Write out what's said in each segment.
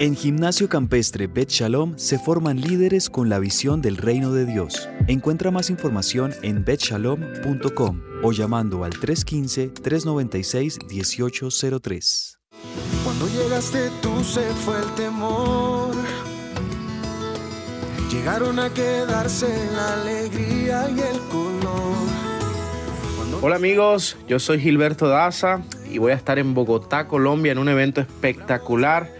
En Gimnasio Campestre Bet Shalom se forman líderes con la visión del reino de Dios. Encuentra más información en betshalom.com o llamando al 315-396-1803. Cuando llegaste tú se fue el temor. Llegaron a quedarse la alegría y el color. Hola amigos, yo soy Gilberto Daza y voy a estar en Bogotá, Colombia en un evento espectacular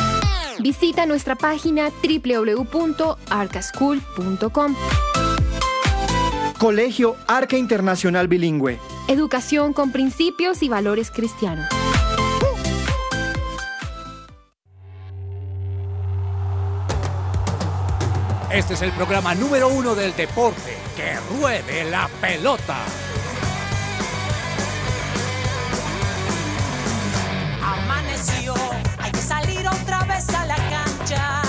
Visita nuestra página www.arcaschool.com. Colegio Arca Internacional Bilingüe. Educación con principios y valores cristianos. Este es el programa número uno del deporte. ¡Que ruede la pelota! Amaneció, otra vez a la cancha.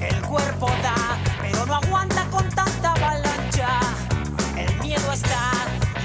El cuerpo da, pero no aguanta con tanta avalancha. El miedo está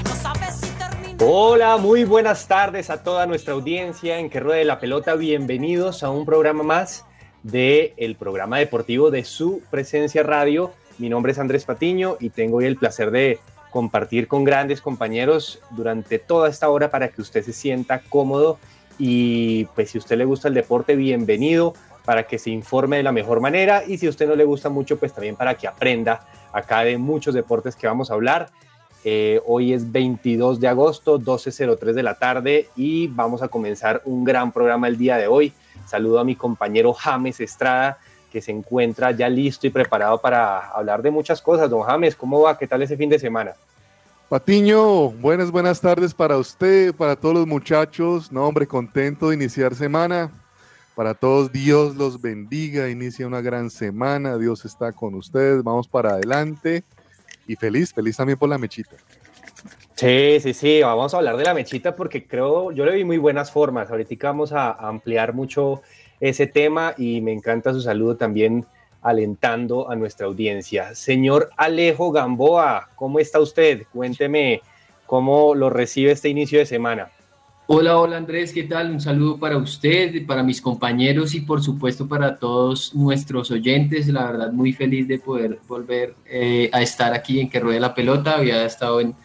no sabes si termina. Hola, muy buenas tardes a toda nuestra audiencia en que ruede la pelota. Bienvenidos a un programa más del el programa deportivo de su presencia radio. Mi nombre es Andrés Patiño y tengo hoy el placer de compartir con grandes compañeros durante toda esta hora para que usted se sienta cómodo y pues si a usted le gusta el deporte, bienvenido para que se informe de la mejor manera y si a usted no le gusta mucho, pues también para que aprenda acá de muchos deportes que vamos a hablar. Eh, hoy es 22 de agosto, 12.03 de la tarde y vamos a comenzar un gran programa el día de hoy. Saludo a mi compañero James Estrada, que se encuentra ya listo y preparado para hablar de muchas cosas. Don James, ¿cómo va? ¿Qué tal ese fin de semana? Patiño, buenas, buenas tardes para usted, para todos los muchachos. No, hombre, contento de iniciar semana. Para todos, Dios los bendiga. Inicia una gran semana. Dios está con ustedes. Vamos para adelante. Y feliz, feliz también por la mechita. Sí, sí, sí. Vamos a hablar de la mechita porque creo, yo le vi muy buenas formas. Ahorita vamos a ampliar mucho ese tema y me encanta su saludo también alentando a nuestra audiencia. Señor Alejo Gamboa, ¿cómo está usted? Cuénteme cómo lo recibe este inicio de semana. Hola, hola Andrés, ¿qué tal? Un saludo para usted, para mis compañeros y por supuesto para todos nuestros oyentes. La verdad, muy feliz de poder volver eh, a estar aquí en Que Ruede la Pelota. Había estado en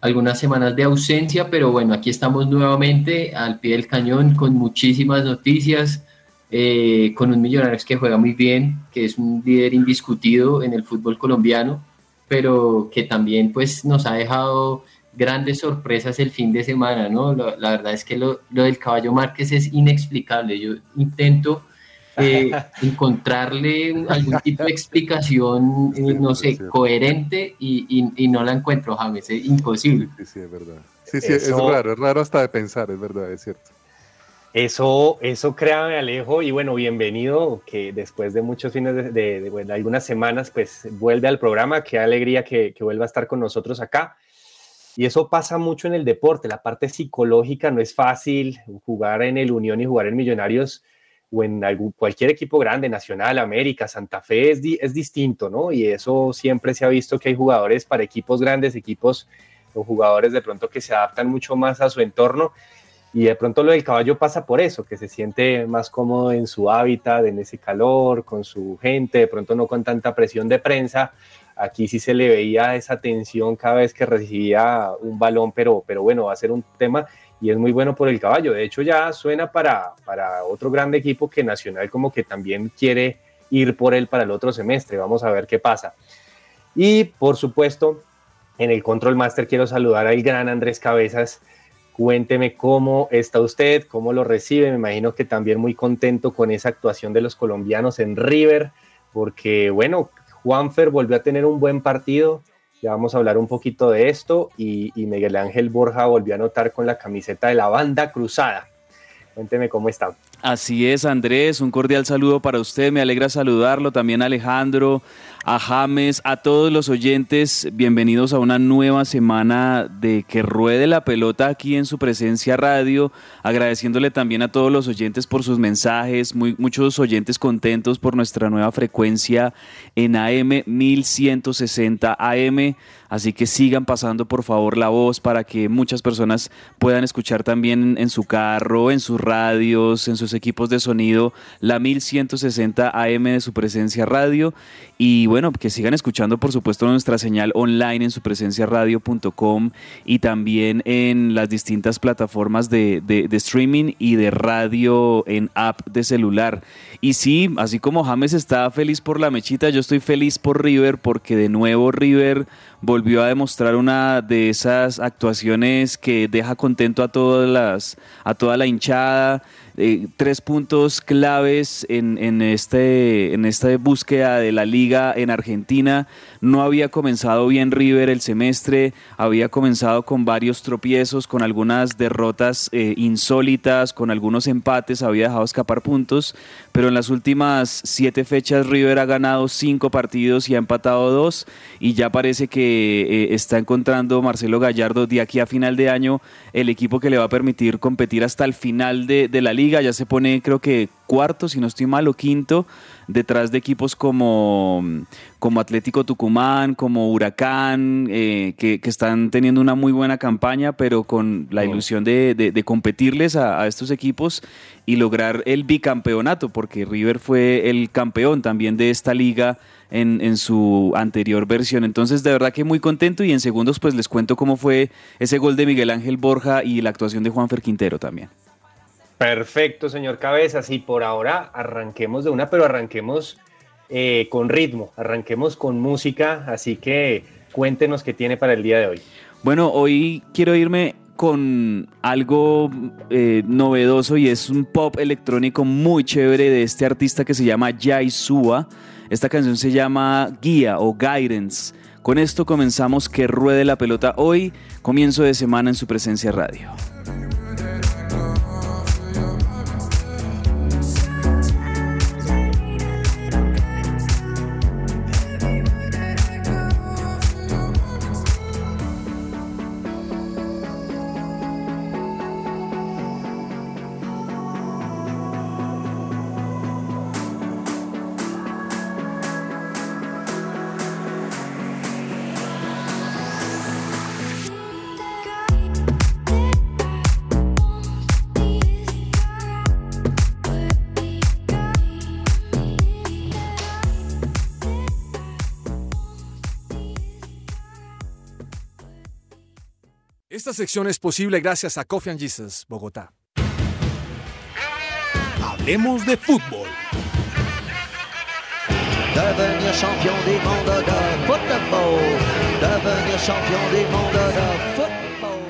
algunas semanas de ausencia, pero bueno, aquí estamos nuevamente al pie del cañón con muchísimas noticias, eh, con un Millonarios que juega muy bien, que es un líder indiscutido en el fútbol colombiano, pero que también pues nos ha dejado grandes sorpresas el fin de semana, ¿no? la verdad es que lo, lo, del caballo Márquez es inexplicable. Yo intento eh, encontrarle algún tipo de explicación, eh, no sé, coherente y, no la encuentro, James, es imposible. Sí, sí, es verdad. Sí, sí, es raro, es raro hasta de pensar, es verdad, es cierto. Eso, eso créame Alejo, y bueno, bienvenido, que después de muchos fines de, algunas semanas, pues vuelve al programa, qué alegría que, que vuelva a estar con nosotros acá. Y eso pasa mucho en el deporte, la parte psicológica no es fácil, jugar en el Unión y jugar en Millonarios o en algún, cualquier equipo grande, Nacional, América, Santa Fe, es, es distinto, ¿no? Y eso siempre se ha visto que hay jugadores para equipos grandes, equipos o jugadores de pronto que se adaptan mucho más a su entorno y de pronto lo del caballo pasa por eso, que se siente más cómodo en su hábitat, en ese calor, con su gente, de pronto no con tanta presión de prensa. Aquí sí se le veía esa tensión cada vez que recibía un balón, pero, pero bueno, va a ser un tema y es muy bueno por el caballo. De hecho, ya suena para, para otro grande equipo que Nacional como que también quiere ir por él para el otro semestre. Vamos a ver qué pasa. Y por supuesto, en el Control Master quiero saludar al gran Andrés Cabezas Cuénteme cómo está usted, cómo lo recibe. Me imagino que también muy contento con esa actuación de los colombianos en River, porque bueno, Juanfer volvió a tener un buen partido. Ya vamos a hablar un poquito de esto. Y, Miguel Ángel Borja volvió a anotar con la camiseta de la banda cruzada. Cuénteme cómo está. Así es, Andrés, un cordial saludo para usted, me alegra saludarlo, también a Alejandro, a James, a todos los oyentes, bienvenidos a una nueva semana de que ruede la pelota aquí en su presencia radio, agradeciéndole también a todos los oyentes por sus mensajes, muchos oyentes contentos por nuestra nueva frecuencia en AM 1160 AM, así que sigan pasando por favor la voz para que muchas personas puedan escuchar también en su carro, en sus radios, en sus equipos de sonido, la 1160 AM de su presencia radio. Y bueno, que sigan escuchando, por supuesto, nuestra señal online en su presencia radio.com y también en las distintas plataformas de, de, streaming y de radio en app de celular. Y sí, así como James está feliz por la mechita, yo estoy feliz por River porque de nuevo River volvió a demostrar una de esas actuaciones que deja contento a todas las a toda la hinchada eh, tres puntos claves en, este, en esta búsqueda de la liga en Argentina. No había comenzado bien River el semestre, había comenzado con varios tropiezos, con algunas derrotas eh, insólitas, con algunos empates, había dejado escapar puntos, pero en las últimas siete fechas River ha ganado cinco partidos y ha empatado dos y ya parece que eh, está encontrando Marcelo Gallardo de aquí a final de año el equipo que le va a permitir competir hasta el final de la liga ya se pone creo que cuarto, si no estoy mal, o quinto, detrás de equipos como, como Atlético Tucumán, como Huracán, eh, que, están teniendo una muy buena campaña, pero con la ilusión de, competirles a, estos equipos y lograr el bicampeonato, porque River fue el campeón también de esta liga. En, en, su anterior versión. Entonces, de verdad que muy contento y en segundos pues les cuento cómo fue ese gol de Miguel Ángel Borja y la actuación de Juanfer Quintero también. Perfecto, señor Cabezas. Y por ahora arranquemos de una, pero arranquemos eh, con ritmo, arranquemos con música. Así que cuéntenos qué tiene para el día de hoy. Bueno, hoy quiero irme con algo eh, novedoso y es un pop electrónico muy chévere de este artista que se llama Jai Sua. Esta canción se llama Guía o Guidance. Con esto comenzamos que ruede la pelota hoy, comienzo de semana en su presencia radio. Sección es posible gracias a Coffee and Jesus, Bogotá. Hablemos de fútbol. Devenir champion du monde de football. Devenir champion du monde de football.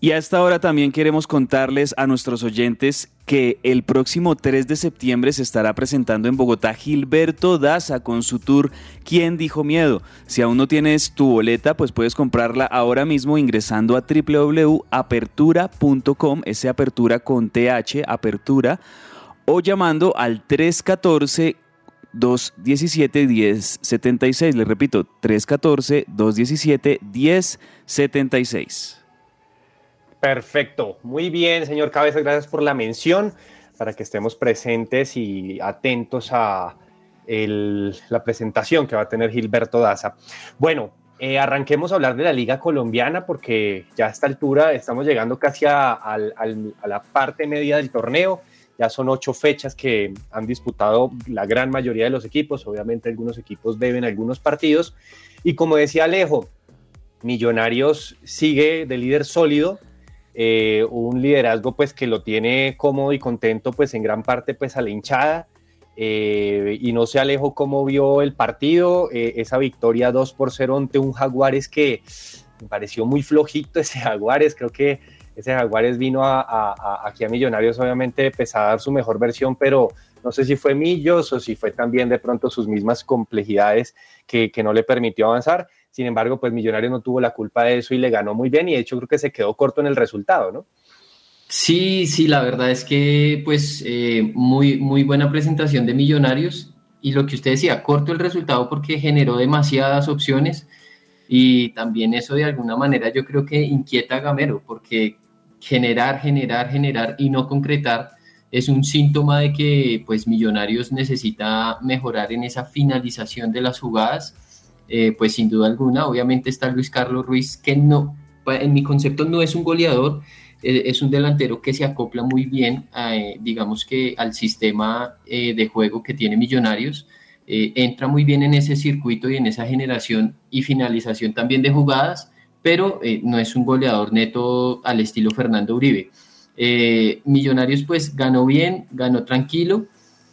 Y a esta hora también queremos contarles a nuestros oyentes que el próximo 3 de septiembre se estará presentando en Bogotá Gilberto Daza con su tour ¿Quién dijo miedo? Si aún no tienes tu boleta, pues puedes comprarla ahora mismo ingresando a www.apertura.com, ese apertura con TH, apertura, o llamando al 314 217 1076. Le repito, 314 217 1076. Perfecto, muy bien, señor Cabezas, gracias por la mención, para que estemos presentes y atentos a la presentación que va a tener Gilberto Daza. Bueno, eh, arranquemos a hablar de la Liga Colombiana porque ya a esta altura estamos llegando casi a, la parte media del torneo. Ya son ocho fechas que han disputado la gran mayoría de los equipos. Obviamente algunos equipos deben algunos partidos. Y como decía Alejo, Millonarios sigue de líder sólido eh, un liderazgo pues que lo tiene cómodo y contento pues en gran parte pues a la hinchada eh, y no se alejó cómo vio el partido, eh, esa victoria 2 por 0 ante un Jaguares que me pareció muy flojito ese Jaguares, creo que ese Jaguares vino a, aquí a Millonarios obviamente pues, a dar su mejor versión, pero no sé si fue Millos o si fue también de pronto sus mismas complejidades que no le permitió avanzar. Sin embargo, pues Millonarios no tuvo la culpa de eso y le ganó muy bien y de hecho creo que se quedó corto en el resultado, ¿no? Sí, sí, la verdad es que pues eh, muy, muy buena presentación de Millonarios y lo que usted decía, corto el resultado porque generó demasiadas opciones y también eso de alguna manera yo creo que inquieta a Gamero porque generar, generar, generar y no concretar es un síntoma de que pues Millonarios necesita mejorar en esa finalización de las jugadas eh, pues sin duda alguna, obviamente está Luis Carlos Ruiz, que no, en mi concepto no es un goleador, eh, es un delantero que se acopla muy bien, eh, digamos que al sistema de juego que tiene Millonarios, entra muy bien en ese circuito y en esa generación y finalización también de jugadas, pero no es un goleador neto al estilo Fernando Uribe. Millonarios pues ganó bien, ganó tranquilo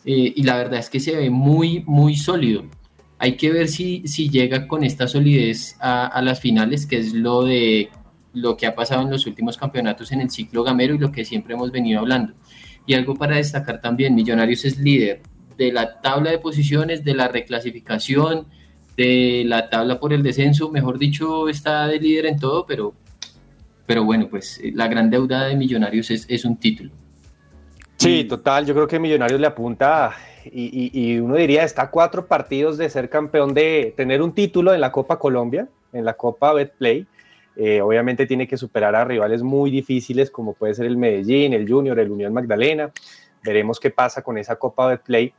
y la verdad es que se ve muy, muy sólido. Hay que ver si, si llega con esta solidez a, las finales, que es lo de lo que ha pasado en los últimos campeonatos en el ciclo gamero y lo que siempre hemos venido hablando. Y algo para destacar también, Millonarios es líder de la tabla de posiciones, de la reclasificación, de la tabla por el descenso, mejor dicho, está de líder en todo, pero, pero bueno, pues la gran deuda de Millonarios es, es un título. Sí, total, yo creo que Millonarios le apunta y, uno diría, está a cuatro partidos de ser campeón, de tener un título en la Copa Colombia, en la Copa Betplay. Eh, obviamente tiene que superar a rivales muy difíciles como puede ser el Medellín, el Junior, el Unión Magdalena. Veremos qué pasa con esa Copa Betplay.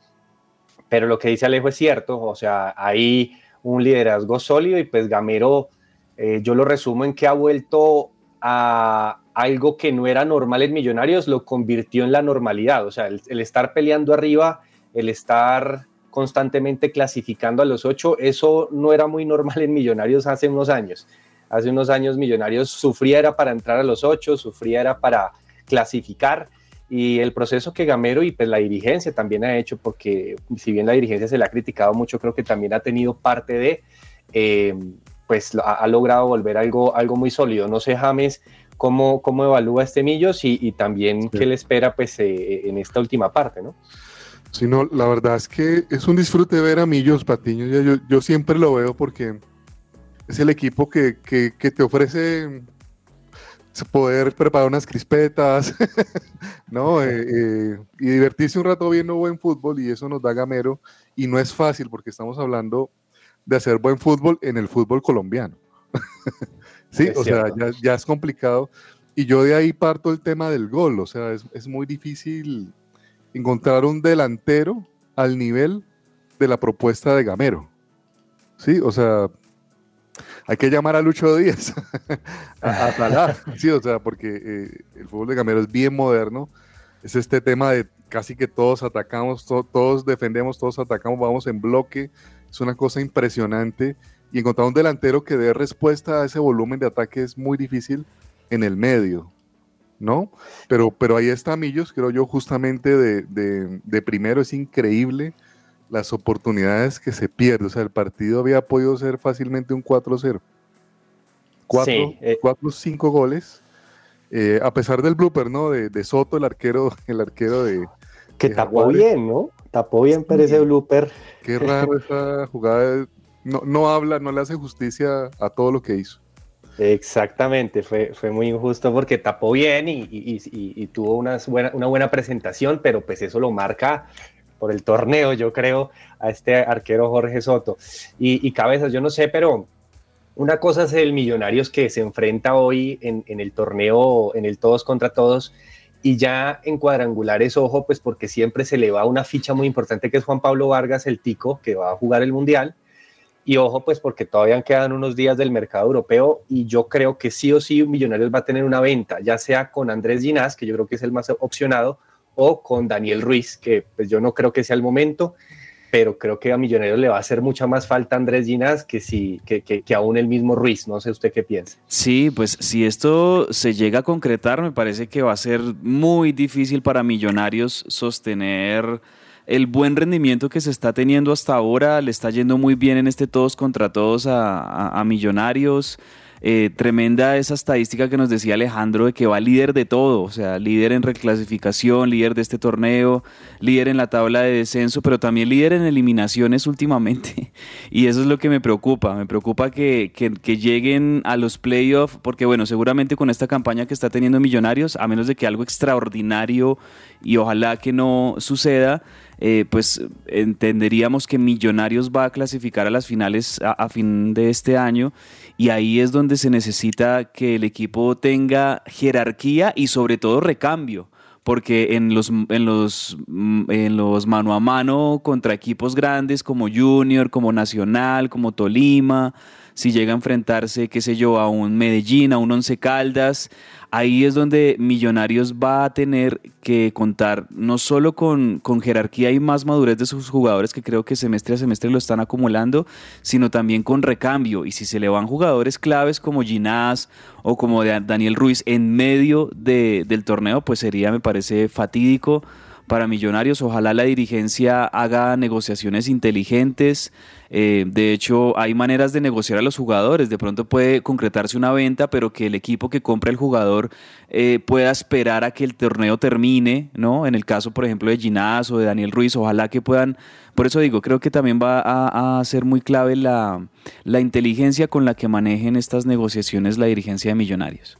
Pero lo que dice Alejo es cierto, o sea, hay un liderazgo sólido y pues Gamero, eh, yo lo resumo en que ha vuelto a algo que no era normal en Millonarios, lo convirtió en la normalidad. O sea, el estar peleando arriba el estar constantemente clasificando a los ocho, eso no era muy normal en Millonarios hace unos años. Hace unos años Millonarios sufría era para entrar a los ocho, sufría era para clasificar y el proceso que Gamero y pues la dirigencia también ha hecho, porque si bien la dirigencia se le ha criticado mucho, creo que también ha tenido parte de, eh, pues ha, logrado volver algo, algo muy sólido. No sé, James, cómo, cómo evalúa este Millos y, también qué le espera pues eh, en esta última parte, ¿no? Sino la verdad es que es un disfrute ver a Millos Patiño. Yo, yo siempre lo veo porque es el equipo que, te ofrece poder preparar unas crispetas, ¿no? Eh, eh, y divertirse un rato viendo buen fútbol y eso nos da gamero y no es fácil porque estamos hablando de hacer buen fútbol en el fútbol colombiano. sí, o sea, ya, es complicado y yo de ahí parto el tema del gol, o sea, es, es muy difícil encontrar un delantero al nivel de la propuesta de Gamero. Sí, o sea, hay que llamar a Lucho Díaz a, talar, sí, o sea, porque eh, el fútbol de Gamero es bien moderno. Es este tema de casi que todos atacamos, todos defendemos, todos atacamos, vamos en bloque. Es una cosa impresionante. Y encontrar un delantero que dé respuesta a ese volumen de ataque es muy difícil en el medio. ¿No? Pero, pero ahí está Millos, creo yo, justamente de, primero, es increíble las oportunidades que se pierden. O sea, el partido había podido ser fácilmente un 4-0. 4, 5 eh. goles. Eh, a pesar del blooper, ¿no? De, Soto, el arquero, el arquero de. Que tapó bien, ¿no? Tapó bien Pérez ese blooper. Qué raro esa jugada. No, no habla, no le hace justicia a todo lo que hizo. Exactamente, fue, fue muy injusto porque tapó bien y, tuvo una buena, una buena presentación, pero pues eso lo marca por el torneo, yo creo, a este arquero Jorge Soto. Y, cabezas, yo no sé, pero una cosa es el Millonarios que se enfrenta hoy en, en, el torneo, en el todos contra todos, y ya en cuadrangulares, ojo, pues porque siempre se le va una ficha muy importante que es Juan Pablo Vargas, el tico, que va a jugar el Mundial y ojo, pues porque todavía quedan unos días del mercado europeo y yo creo que sí o sí Millonarios va a tener una venta, ya sea con Andrés Ginás, que yo creo que es el más opcionado, o con Daniel Ruiz, que pues yo no creo que sea el momento, pero creo que a Millonarios le va a hacer mucha más falta Andrés Ginás que, si, que, que, que aún el mismo Ruiz. No sé usted qué piensa. Sí, pues si esto se llega a concretar, me parece que va a ser muy difícil para Millonarios sostener el buen rendimiento que se está teniendo hasta ahora, le está yendo muy bien en este todos contra todos a, Millonarios. Eh, tremenda esa estadística que nos decía Alejandro de que va líder de todo, o sea, líder en reclasificación, líder de este torneo, líder en la tabla de descenso, pero también líder en eliminaciones últimamente. Y eso es lo que me preocupa, me preocupa que, que lleguen a los playoffs, porque bueno, seguramente con esta campaña que está teniendo Millonarios, a menos de que algo extraordinario y ojalá que no suceda, eh, pues entenderíamos que Millonarios va a clasificar a las finales a, fin de este año y ahí es donde se necesita que el equipo tenga jerarquía y sobre todo recambio porque en los, en los, mm, en los mano a mano contra equipos grandes como Junior, como Nacional, como Tolima, si llega a enfrentarse, qué sé yo, a un Medellín, a un Once Caldas, ahí es donde Millonarios va a tener que contar no solo con, con, jerarquía y más madurez de sus jugadores, que creo que semestre a semestre lo están acumulando, sino también con recambio. Y si se le van jugadores claves como Ginás o como Daniel Ruiz en medio de, del torneo, pues sería, me parece, fatídico para Millonarios. Ojalá la dirigencia haga negociaciones inteligentes. Eh, de hecho, hay maneras de negociar a los jugadores. De pronto puede concretarse una venta, pero que el equipo que compra el jugador eh, pueda esperar a que el torneo termine, ¿no? En el caso, por ejemplo, de Ginás o de Daniel Ruiz, ojalá que puedan. Por eso digo, creo que también va a, a ser muy clave la, la inteligencia con la que manejen estas negociaciones la dirigencia de Millonarios.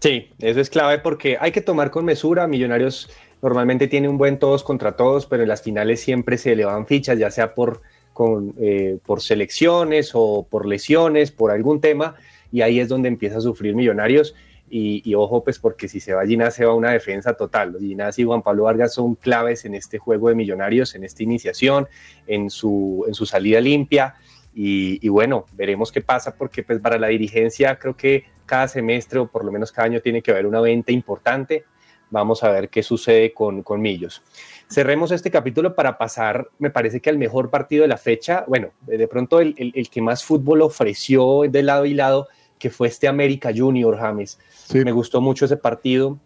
Sí, eso es clave porque hay que tomar con mesura. Millonarios normalmente tiene un buen todos contra todos, pero en las finales siempre se elevan fichas, ya sea por, con, eh, por selecciones o por lesiones, por algún tema, y ahí es donde empieza a sufrir Millonarios. Y, ojo, pues porque si se va Ginás, se va una defensa total. Ginás y Juan Pablo Vargas son claves en este juego de Millonarios, en esta iniciación, en su, en su salida limpia. Y, y, bueno, veremos qué pasa, porque pues para la dirigencia creo que cada semestre o por lo menos cada año tiene que haber una venta importante Vamos a ver qué sucede con, con Millos. Cerremos este capítulo para pasar, me parece que al mejor partido de la fecha, bueno, de pronto el, que más fútbol ofreció de lado y lado, que fue este América Junior, James. Me gustó mucho ese partido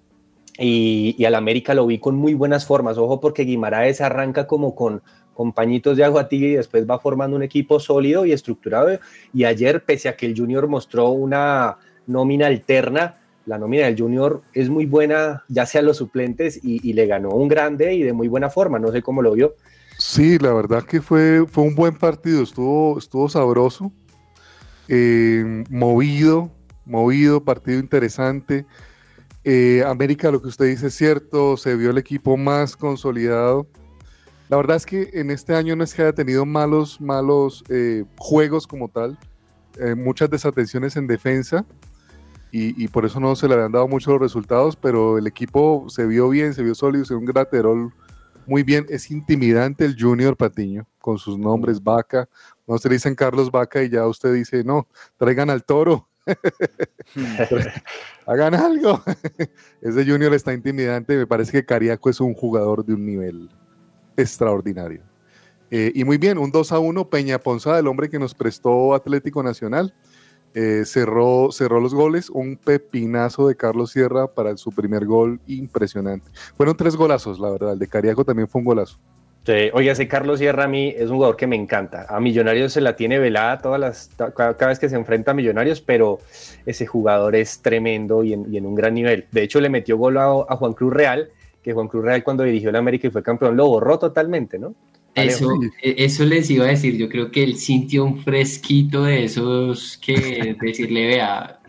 y, y al América lo vi con muy buenas formas. Ojo, porque Guimaraes arranca como con, compañitos de agua tibia y después va formando un equipo sólido y estructurado. Y ayer, pese a que el Junior mostró una nómina alterna, la nómina del Junior es muy buena, ya sea los suplentes, y, le ganó un grande y de muy buena forma. No sé cómo lo vio. Sí, la verdad que fue, fue un buen partido, estuvo, estuvo sabroso, eh, movido, movido, partido interesante. Eh, América, lo que usted dice es cierto, se vio el equipo más consolidado. La verdad es que en este año no es que haya tenido malos, malos eh, juegos como tal, muchas desatenciones en defensa y, por eso no se le habían dado muchos resultados, pero el equipo se vio bien, se vio sólido, se vio un graterol muy bien. Es intimidante el Junior Patiño con sus nombres, Vaca. No se dicen Carlos Vaca y ya usted dice, no, traigan al toro. Hagan algo. Ese Junior está intimidante. Me parece que Cariaco es un jugador de un nivel extraordinario. Eh, y muy bien, un 2 a 1, Peña Ponza, el hombre que nos prestó Atlético Nacional. Eh, cerró, cerró los goles, un pepinazo de Carlos Sierra para su primer gol impresionante. Fueron tres golazos, la verdad, el de Cariaco también fue un golazo. Oye, ese Carlos Sierra a mí es un jugador que me encanta. A Millonarios se la tiene velada todas las, cada, vez que se enfrenta a Millonarios, pero ese jugador es tremendo y en, un gran nivel. De hecho, le metió gol a, Juan Cruz Real, que Juan Cruz Real cuando dirigió el América y fue campeón lo borró totalmente, ¿no? Eso, e, eso les iba a decir, yo creo que él sintió un fresquito de esos que decirle, vea,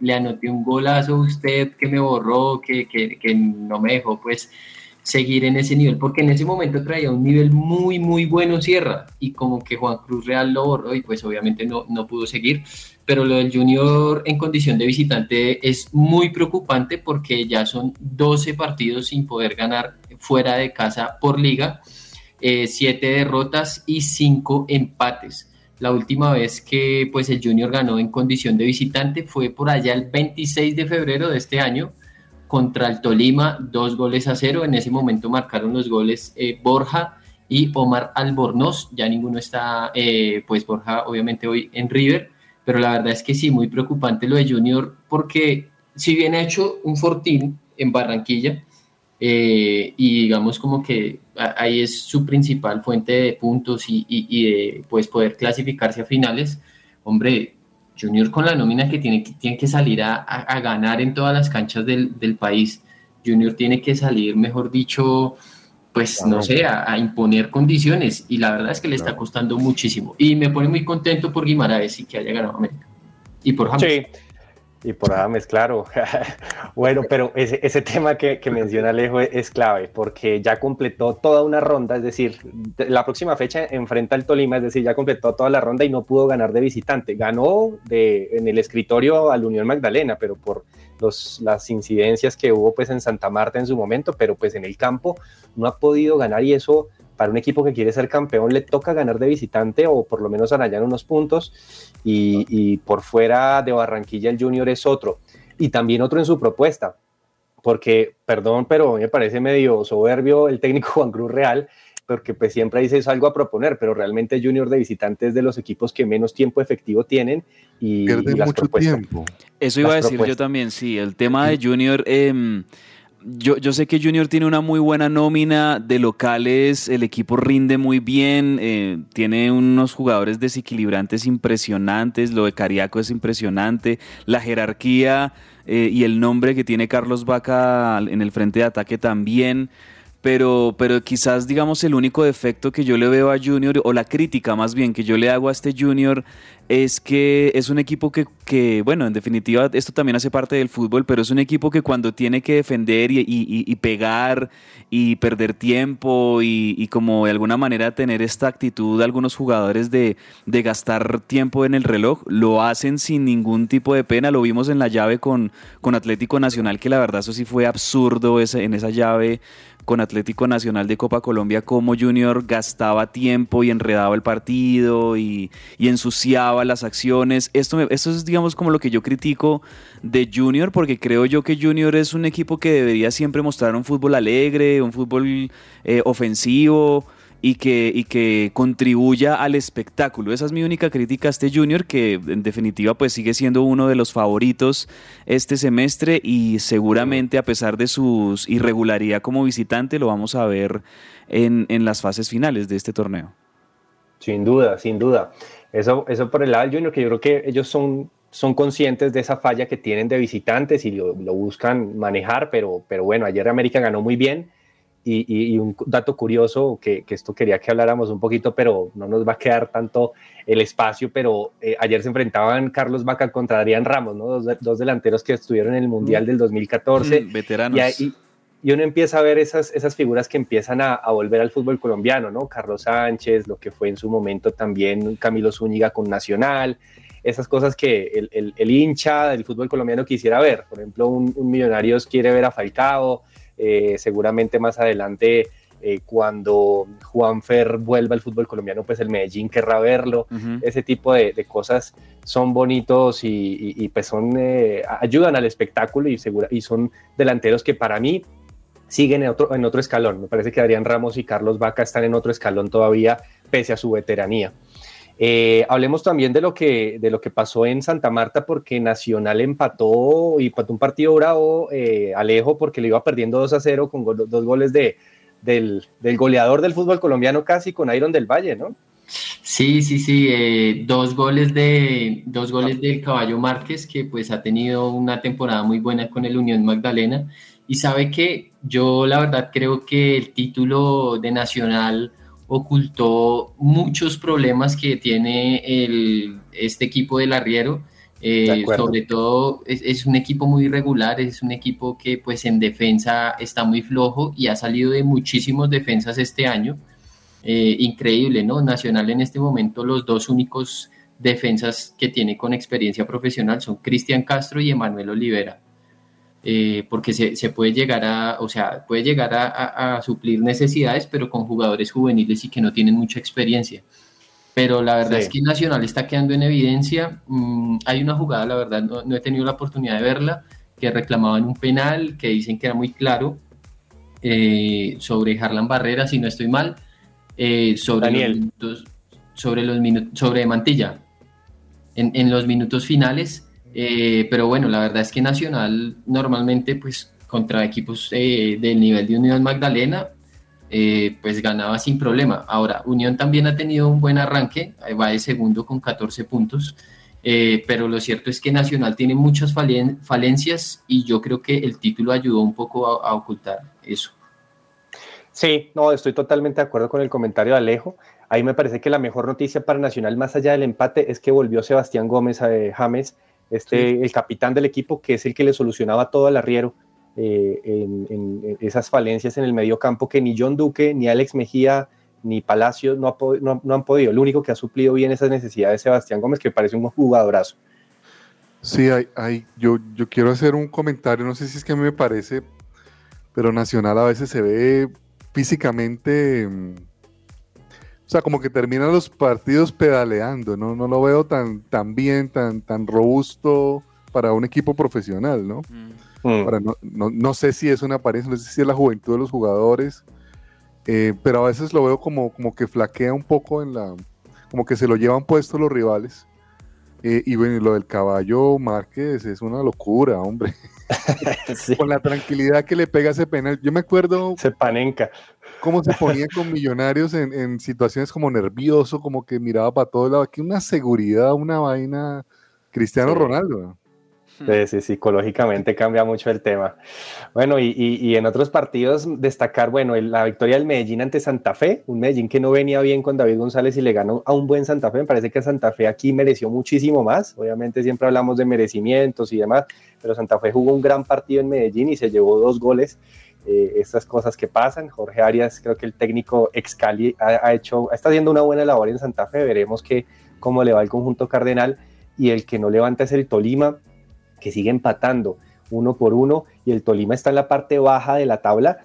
le anoté un golazo a usted que me borró, que, que, que no me dejó pues seguir en ese nivel, porque en ese momento traía un nivel muy, muy bueno Sierra, y como que Juan Cruz Real lo borró y pues obviamente no, no pudo seguir, pero lo del Junior en condición de visitante es muy preocupante porque ya son 12 partidos sin poder ganar fuera de casa por liga, eh, 7 derrotas y 5 empates. La última vez que pues el Junior ganó en condición de visitante fue por allá el 26 de febrero de este año, contra el Tolima, dos goles a cero. En ese momento marcaron los goles eh, Borja y Omar Albornoz. Ya ninguno está, eh, pues Borja obviamente hoy en River, pero la verdad es que sí, muy preocupante lo de Junior, porque si bien ha hecho un fortín en Barranquilla, eh, y digamos como que ahí es su principal fuente de puntos y, y de pues poder clasificarse a finales, hombre, Junior con la nómina que tiene que, tiene que salir a, ganar en todas las canchas del, país. Junior tiene que salir, mejor dicho, pues no sé, a, imponer condiciones. Y la verdad es que le está costando muchísimo. Y me pone muy contento por Guimaraes y que haya ganado América. Y por James. Y por Adames, claro. bueno, pero ese, ese tema que, que, menciona Alejo es, clave porque ya completó toda una ronda, es decir, la próxima fecha enfrenta al Tolima, es decir, ya completó toda la ronda y no pudo ganar de visitante. Ganó de, en el escritorio al Unión Magdalena, pero por los, las incidencias que hubo pues en Santa Marta en su momento, pero pues en el campo no ha podido ganar y eso para un equipo que quiere ser campeón le toca ganar de visitante o por lo menos arañar unos puntos. Y, por fuera de Barranquilla el Junior es otro. Y también otro en su propuesta. Porque perdón pero me parece medio soberbio el técnico Juan Cruz Real porque pues siempre dice algo a proponer, pero realmente Junior de visitante es de los equipos que menos tiempo efectivo tienen y, pierde mucho tiempo. Eso iba a decir yo también, sí, el tema de Junior... Eh, yo, yo, sé que Junior tiene una muy buena nómina de locales, el equipo rinde muy bien, eh, tiene unos jugadores desequilibrantes impresionantes, lo de Cariaco es impresionante, la jerarquía eh, y el nombre que tiene Carlos Vaca en el frente de ataque también pero, pero quizás digamos el único defecto que yo le veo a Junior, o la crítica más bien que yo le hago a este Junior, es que es un equipo que, que, bueno, en definitiva esto también hace parte del fútbol, pero es un equipo que cuando tiene que defender y, y, pegar y perder tiempo y, como de alguna manera tener esta actitud de algunos jugadores de, de, gastar tiempo en el reloj, lo hacen sin ningún tipo de pena. Lo vimos en la llave con, con Atlético Nacional, que la verdad eso sí fue absurdo ese, en esa llave con Atlético Nacional de Copa Colombia, como Junior gastaba tiempo y enredaba el partido y, ensuciaba las acciones. Esto, esto es, digamos, como lo que yo critico de Junior, porque creo yo que Junior es un equipo que debería siempre mostrar un fútbol alegre, un fútbol eh, ofensivo y que, y que contribuya al espectáculo. Esa es mi única crítica a este Junior, que en definitiva pues sigue siendo uno de los favoritos este semestre y seguramente a pesar de su irregularidad como visitante lo vamos a ver en, en las fases finales de este torneo. Sin duda, sin duda. Eso, eso por el lado del Junior, que yo creo que ellos son, son conscientes de esa falla que tienen de visitantes y lo, lo buscan manejar, pero, pero bueno, ayer América ganó muy bien y, un dato curioso que, esto quería que habláramos un poquito, pero no nos va a quedar tanto el espacio, pero eh, ayer se enfrentaban Carlos Vaca contra Adrián Ramos, ¿no? dos, delanteros que estuvieron en el Mundial mm. del 2014. Mm, veteranos. Y, y, uno empieza a ver esas, esas figuras que empiezan a, volver al fútbol colombiano, ¿no? Carlos Sánchez, lo que fue en su momento también Camilo Zúñiga con Nacional, esas cosas que el, el, hincha del fútbol colombiano quisiera ver. Por ejemplo, un, un Millonarios quiere ver a Falcao, eh, seguramente más adelante, eh, cuando Juan Fer vuelva al fútbol colombiano, pues el Medellín querrá verlo. Ese tipo de, cosas son bonitos y, pues son, eh, ayudan al espectáculo y, segura, y son delanteros que para mí siguen en otro, en otro escalón. Me parece que Adrián Ramos y Carlos Vaca están en otro escalón todavía, pese a su veteranía. Eh, hablemos también de lo, que, de lo que pasó en Santa Marta, porque Nacional empató y empató un partido bravo, eh, Alejo, porque le iba perdiendo 2 a 0 con dos goles de, del, goleador del fútbol colombiano casi con Iron del Valle, ¿no? Sí, sí, sí, eh, dos goles de dos goles del Caballo Márquez que pues ha tenido una temporada muy buena con el Unión Magdalena y sabe que yo la verdad creo que el título de Nacional ocultó muchos problemas que tiene el, este equipo del Arriero. Eh, sobre todo es, es, un equipo muy irregular, es un equipo que pues en defensa está muy flojo y ha salido de muchísimos defensas este año. Eh, increíble, ¿no? Nacional en este momento los dos únicos defensas que tiene con experiencia profesional son Cristian Castro y Emanuel Olivera. Eh, porque se, puede llegar a, o sea, puede llegar a, suplir necesidades, pero con jugadores juveniles y que no tienen mucha experiencia. Pero la verdad es que Nacional está quedando en evidencia. Mm, hay una jugada, la verdad, no, he tenido la oportunidad de verla, que reclamaban un penal, que dicen que era muy claro, eh, sobre Harlan Barrera, si no estoy mal, eh, sobre, Los minutos, sobre los minutos, sobre Mantilla, en, los minutos finales. Eh, pero bueno, la verdad es que Nacional normalmente, pues contra equipos eh, del nivel de Unión Magdalena, pues ganaba sin problema. Ahora, Unión también ha tenido un buen arranque, va de segundo con 14 puntos. pero lo cierto es que Nacional tiene muchas falencias y yo creo que el título ayudó un poco a ocultar eso. Sí, no, estoy totalmente de acuerdo con el comentario de Alejo. Ahí me parece que la mejor noticia para Nacional, más allá del empate, es que volvió Sebastián Gómez a eh, James, este, el capitán del equipo, que es el que le solucionaba todo al arriero eh, en, esas falencias en el medio campo que ni John Duque, ni Alex Mejía, ni Palacio no, no, han podido. El único que ha suplido bien esas necesidades es Sebastián Gómez, que parece un jugadorazo. Sí, hay, hay, yo, yo quiero hacer un comentario, no sé si es que a mí me parece, pero Nacional a veces se ve físicamente, mm, o sea, como que terminan los partidos pedaleando, ¿no? No lo veo tan, tan bien, tan, tan robusto para un equipo profesional, ¿no? Mm. no, sé si es una apariencia, no sé si es la juventud de los jugadores, eh, pero a veces lo veo como, como que flaquea un poco en la, como que se lo llevan puesto los rivales. Eh, y bueno, lo del caballo Márquez es una locura, hombre. Con la tranquilidad que le pega ese penal. Yo me acuerdo. Se panenca. Cómo se ponía con millonarios en, situaciones como nervioso, como que miraba para todo lado. Aquí una seguridad, una vaina. Cristiano Ronaldo. Sí, psicológicamente cambia mucho el tema. Bueno, y, en otros partidos destacar, bueno, la victoria del Medellín ante Santa Fe, un Medellín que no venía bien con David González y le ganó a un buen Santa Fe. Me parece que Santa Fe aquí mereció muchísimo más. Obviamente siempre hablamos de merecimientos y demás, pero Santa Fe jugó un gran partido en Medellín y se llevó dos goles. Eh, estas cosas que pasan. Jorge Arias, creo que el técnico Excali ha, ha, hecho, está haciendo una buena labor en Santa Fe. Veremos que, cómo le va el conjunto cardenal. Y el que no levanta es el Tolima que sigue empatando uno por uno y el Tolima está en la parte baja de la tabla.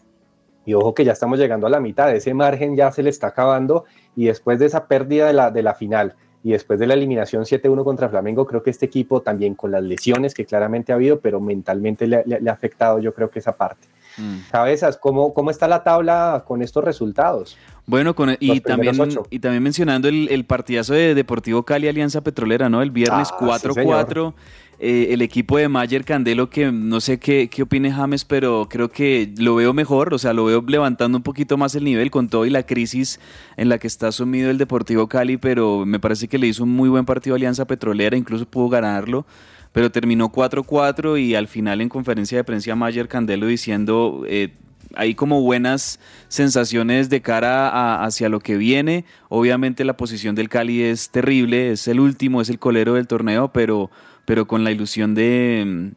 Y ojo que ya estamos llegando a la mitad, ese margen ya se le está acabando y después de esa pérdida de la, de la final y después de la eliminación 7-1 contra Flamengo, creo que este equipo también con las lesiones que claramente ha habido, pero mentalmente le, ha afectado yo creo que esa parte. Mm. Cabezas, ¿cómo, ¿cómo está la tabla con estos resultados? Bueno, con, y, también, y también mencionando el, partidazo de Deportivo Cali Alianza Petrolera, ¿no? El viernes 4-4. Ah, eh, el equipo de Mayer Candelo, que no sé qué, qué opine James, pero creo que lo veo mejor, o sea, lo veo levantando un poquito más el nivel con todo y la crisis en la que está sumido el Deportivo Cali, pero me parece que le hizo un muy buen partido a Alianza Petrolera, incluso pudo ganarlo pero terminó 4-4 y al final en conferencia de prensa Mayer Candelo diciendo eh, hay como buenas sensaciones de cara hacia lo que viene. Obviamente la posición del Cali es terrible, es el último, es el colero del torneo, pero pero con la ilusión de,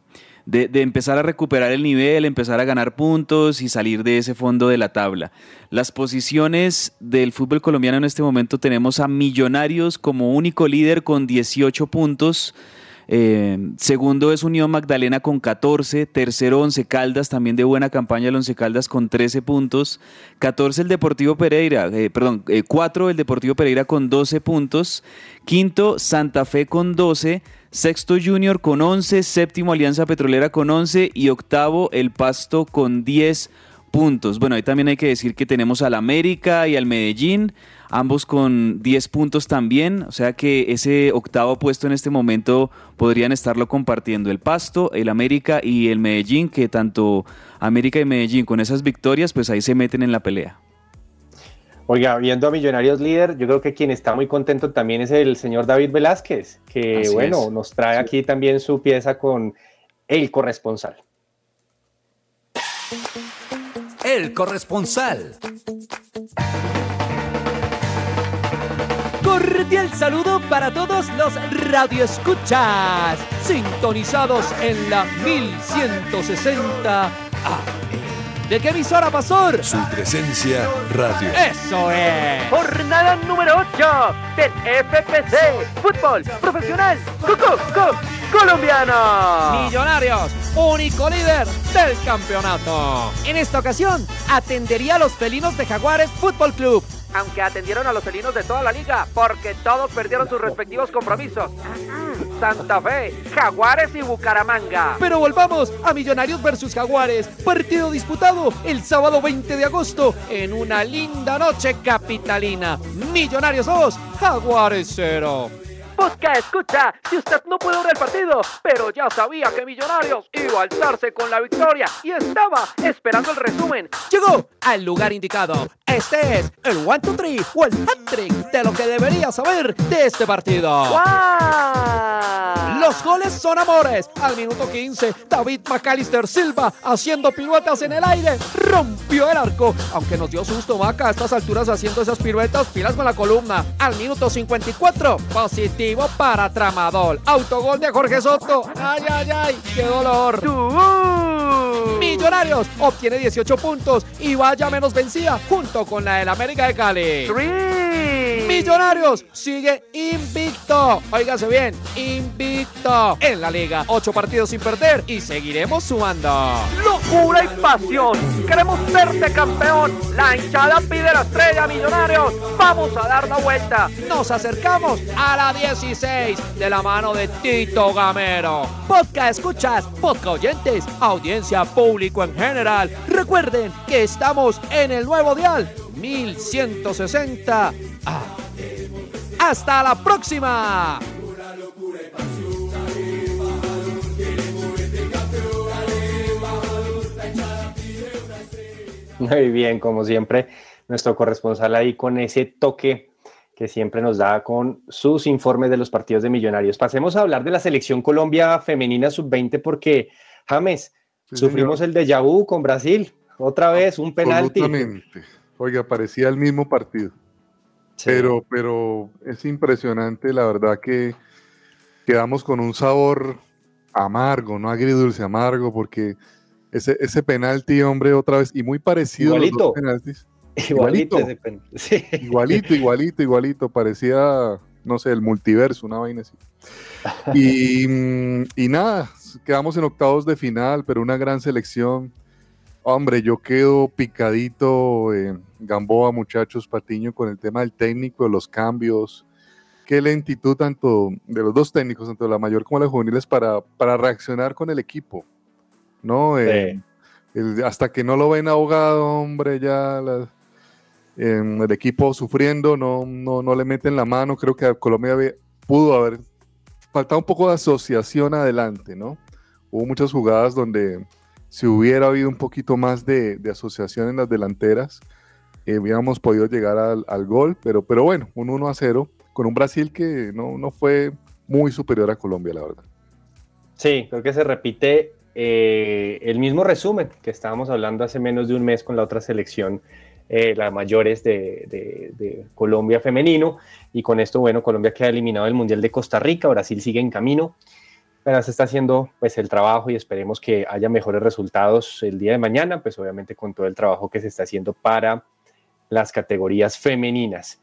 de, empezar a recuperar el nivel, empezar a ganar puntos y salir de ese fondo de la tabla. Las posiciones del fútbol colombiano en este momento tenemos a Millonarios como único líder con 18 puntos. Eh, segundo es Unión Magdalena con 14. Tercero, Once Caldas, también de buena campaña el Once Caldas con 13 puntos. 14 el Deportivo Pereira, eh, perdón, 4 eh, el Deportivo Pereira con 12 puntos. Quinto, Santa Fe con 12. Sexto Junior con 11, séptimo Alianza Petrolera con 11 y octavo El Pasto con 10 puntos. Bueno, ahí también hay que decir que tenemos al América y al Medellín, ambos con 10 puntos también, o sea que ese octavo puesto en este momento podrían estarlo compartiendo el Pasto, el América y el Medellín, que tanto América y Medellín con esas victorias, pues ahí se meten en la pelea. Oiga, viendo a Millonarios líder, yo creo que quien está muy contento también es el señor David Velázquez, que bueno, nos trae aquí también su pieza con el corresponsal. El corresponsal. Cordial saludo para todos los radioescuchas, sintonizados en la 1160 AM. ¿De qué emisora, Pastor? Su presencia radio. ¡Eso es! Jornada número 8 del FPC Fútbol Profesional Cucu Colombiano. Millonarios, único líder del campeonato. En esta ocasión, atendería a los felinos de Jaguares Fútbol Club. Aunque atendieron a los felinos de toda la liga, porque todos perdieron sus respectivos compromisos. Santa Fe, Jaguares y Bucaramanga. Pero volvamos a Millonarios versus Jaguares. Partido disputado el sábado 20 de agosto en una linda noche capitalina. Millonarios 2, Jaguares 0. Busca, escucha, si usted no pudo ver el partido, pero ya sabía que Millonarios iba a alzarse con la victoria y estaba esperando el resumen. Llegó al lugar indicado. Este es el 1, 2, 3 o el hat-trick de lo que debería saber de este partido. Los goles son amores. Al minuto 15, David McAllister Silva haciendo piruetas en el aire. Rompió el arco. Aunque nos dio susto, Maca, a estas alturas haciendo esas piruetas, pilas con la columna. Al minuto 54, positivo para Tramadol. Autogol de Jorge Soto. Ay, ay, ay, qué dolor. Millonarios obtiene 18 puntos y vaya menos vencida junto con la del América de Cali. Millonarios sigue invicto. Óigase bien, invicto en la liga. Ocho partidos sin perder y seguiremos sumando. Locura y pasión. Queremos verte campeón. La hinchada pide la estrella, Millonarios. Vamos a dar la vuelta. Nos acercamos a la 16 de la mano de Tito Gamero. Podcast escuchas, podcast oyentes, audiencia público en general. Recuerden que estamos en el nuevo dial 1160 ¡Hasta la próxima! Muy bien, como siempre, nuestro corresponsal ahí con ese toque que siempre nos da con sus informes de los partidos de Millonarios. Pasemos a hablar de la selección Colombia femenina sub-20 porque, James, sufrimos el déjà vu con Brasil. Otra vez, un penalti. Oiga, parecía el mismo partido. Pero, pero es impresionante, la verdad que quedamos con un sabor amargo, no agridulce, amargo, porque ese, ese penalti, hombre, otra vez, y muy parecido igualito. a los penaltis. Igualito, igualito, igualito, igualito, parecía, no sé, el multiverso, una vaina así. Y, y nada, quedamos en octavos de final, pero una gran selección. Hombre, yo quedo picadito, en Gamboa, muchachos, Patiño, con el tema del técnico, de los cambios. Qué lentitud tanto de los dos técnicos, tanto de la mayor como de la juveniles, para, para reaccionar con el equipo. ¿No? Eh, el, hasta que no lo ven ahogado, hombre, ya la, eh, el equipo sufriendo, no, no, no le meten la mano. Creo que Colombia pudo haber faltado un poco de asociación adelante, ¿no? Hubo muchas jugadas donde si hubiera habido un poquito más de, de asociación en las delanteras, eh, podido llegar al, al, gol, pero, pero bueno, un 1 a 0 con un Brasil que no, no fue muy superior a Colombia, la verdad. Sí, creo que se repite eh, el mismo resumen que estábamos hablando hace menos de un mes con la otra selección, eh, la mayores de, de, de, Colombia femenino, y con esto, bueno, Colombia queda eliminado del Mundial de Costa Rica, Brasil sigue en camino, pero se está haciendo pues el trabajo y esperemos que haya mejores resultados el día de mañana, pues obviamente con todo el trabajo que se está haciendo para las categorías femeninas.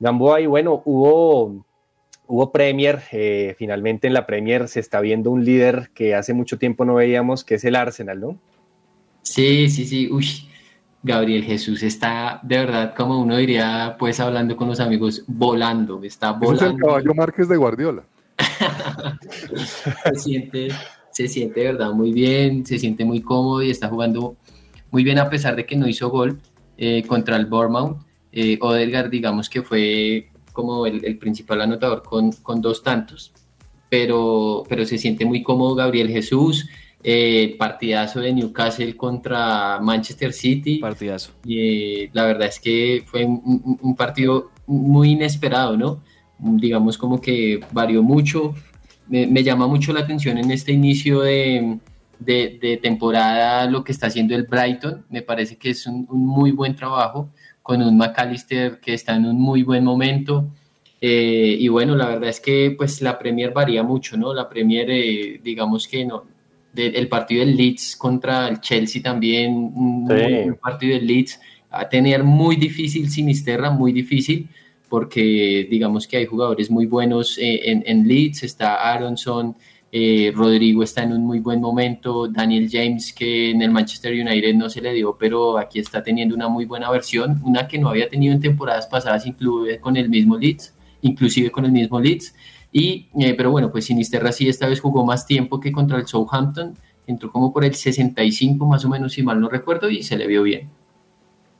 Gamboa, y bueno, hubo, hubo Premier, eh, finalmente en la Premier se está viendo un líder que hace mucho tiempo no veíamos, que es el Arsenal, ¿no? Sí, sí, sí, uy, Gabriel Jesús está de verdad, como uno diría, pues hablando con los amigos, volando, está volando. Es el caballo Márquez de Guardiola. se, siente, se siente de verdad muy bien, se siente muy cómodo y está jugando muy bien a pesar de que no hizo gol eh, contra el Bournemouth. Eh, Odegaard, digamos que fue como el, principal anotador con, con, dos tantos, pero, pero se siente muy cómodo Gabriel Jesús. Eh, partidazo de Newcastle contra Manchester City. Partidazo. Y la verdad es que fue un, un partido muy inesperado, ¿no? Digamos como que varió mucho, me, llama mucho la atención en este inicio de, de, temporada lo que está haciendo el Brighton. Me parece que es un, muy buen trabajo con un McAllister que está en un muy buen momento. Eh, y bueno, la verdad es que pues la Premier varía mucho, ¿no? La Premier, eh, digamos que no, el partido del Leeds contra el Chelsea también, un partido del Leeds, a tener muy difícil Sinisterra, muy difícil porque digamos que hay jugadores muy buenos eh, en, en, Leeds, está Aronson, eh, Rodrigo está en un muy buen momento, Daniel James que en el Manchester United no se le dio, pero aquí está teniendo una muy buena versión, una que no había tenido en temporadas pasadas, inclusive con el mismo Leeds, inclusive con el mismo Leeds. Y, eh, pero bueno, pues Sinisterra sí esta vez jugó más tiempo que contra el Southampton, entró como por el 65 más o menos, si mal no recuerdo, y se le vio bien.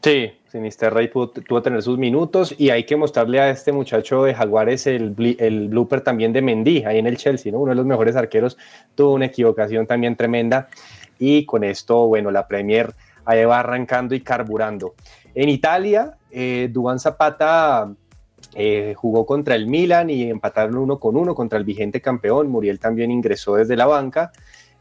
Sí, Sinisterra tuvo, tuvo tener sus minutos y hay que mostrarle a este muchacho de Jaguares el, el blooper también de Mendy, ahí en el Chelsea, ¿no? uno de los mejores arqueros, tuvo una equivocación también tremenda y con esto, bueno, la Premier ahí va arrancando y carburando. En Italia, eh, Duván Zapata eh, jugó contra el Milan y empataron uno con uno contra el vigente campeón, Muriel también ingresó desde la banca.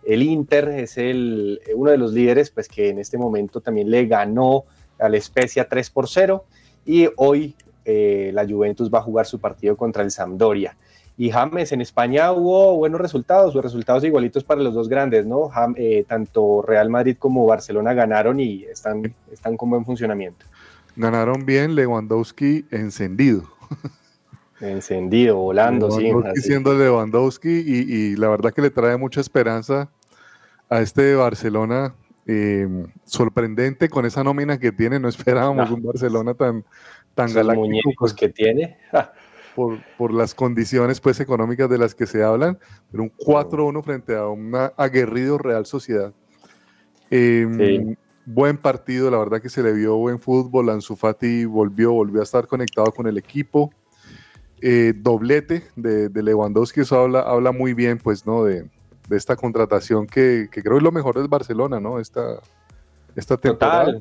El Inter es el, uno de los líderes, pues que en este momento también le ganó al Spezia 3 por 0 y hoy eh, la Juventus va a jugar su partido contra el Sampdoria. Y James, en España hubo buenos resultados, o resultados igualitos para los dos grandes, ¿no? Eh, tanto Real Madrid como Barcelona ganaron y están, están con buen funcionamiento. Ganaron bien, Lewandowski encendido. Encendido, volando, Lewandowski sí. siendo Lewandowski y, y, la verdad que le trae mucha esperanza a este Barcelona Em, sorprendente con esa nómina que tiene. No esperábamos un Barcelona tan, tan galáctico. Pues, que tiene. por, por, las condiciones pues, económicas de las que se hablan, pero un 4-1 frente a un aguerrido Real Sociedad. Em, buen partido, la verdad que se le vio buen fútbol. Ansu Fati volvió, volvió a estar conectado con el equipo. Eh, doblete de, de, Lewandowski, eso habla, habla muy bien, pues, ¿no? De, de esta contratación que, que, creo es lo mejor es Barcelona, ¿no? Esta, esta temporada.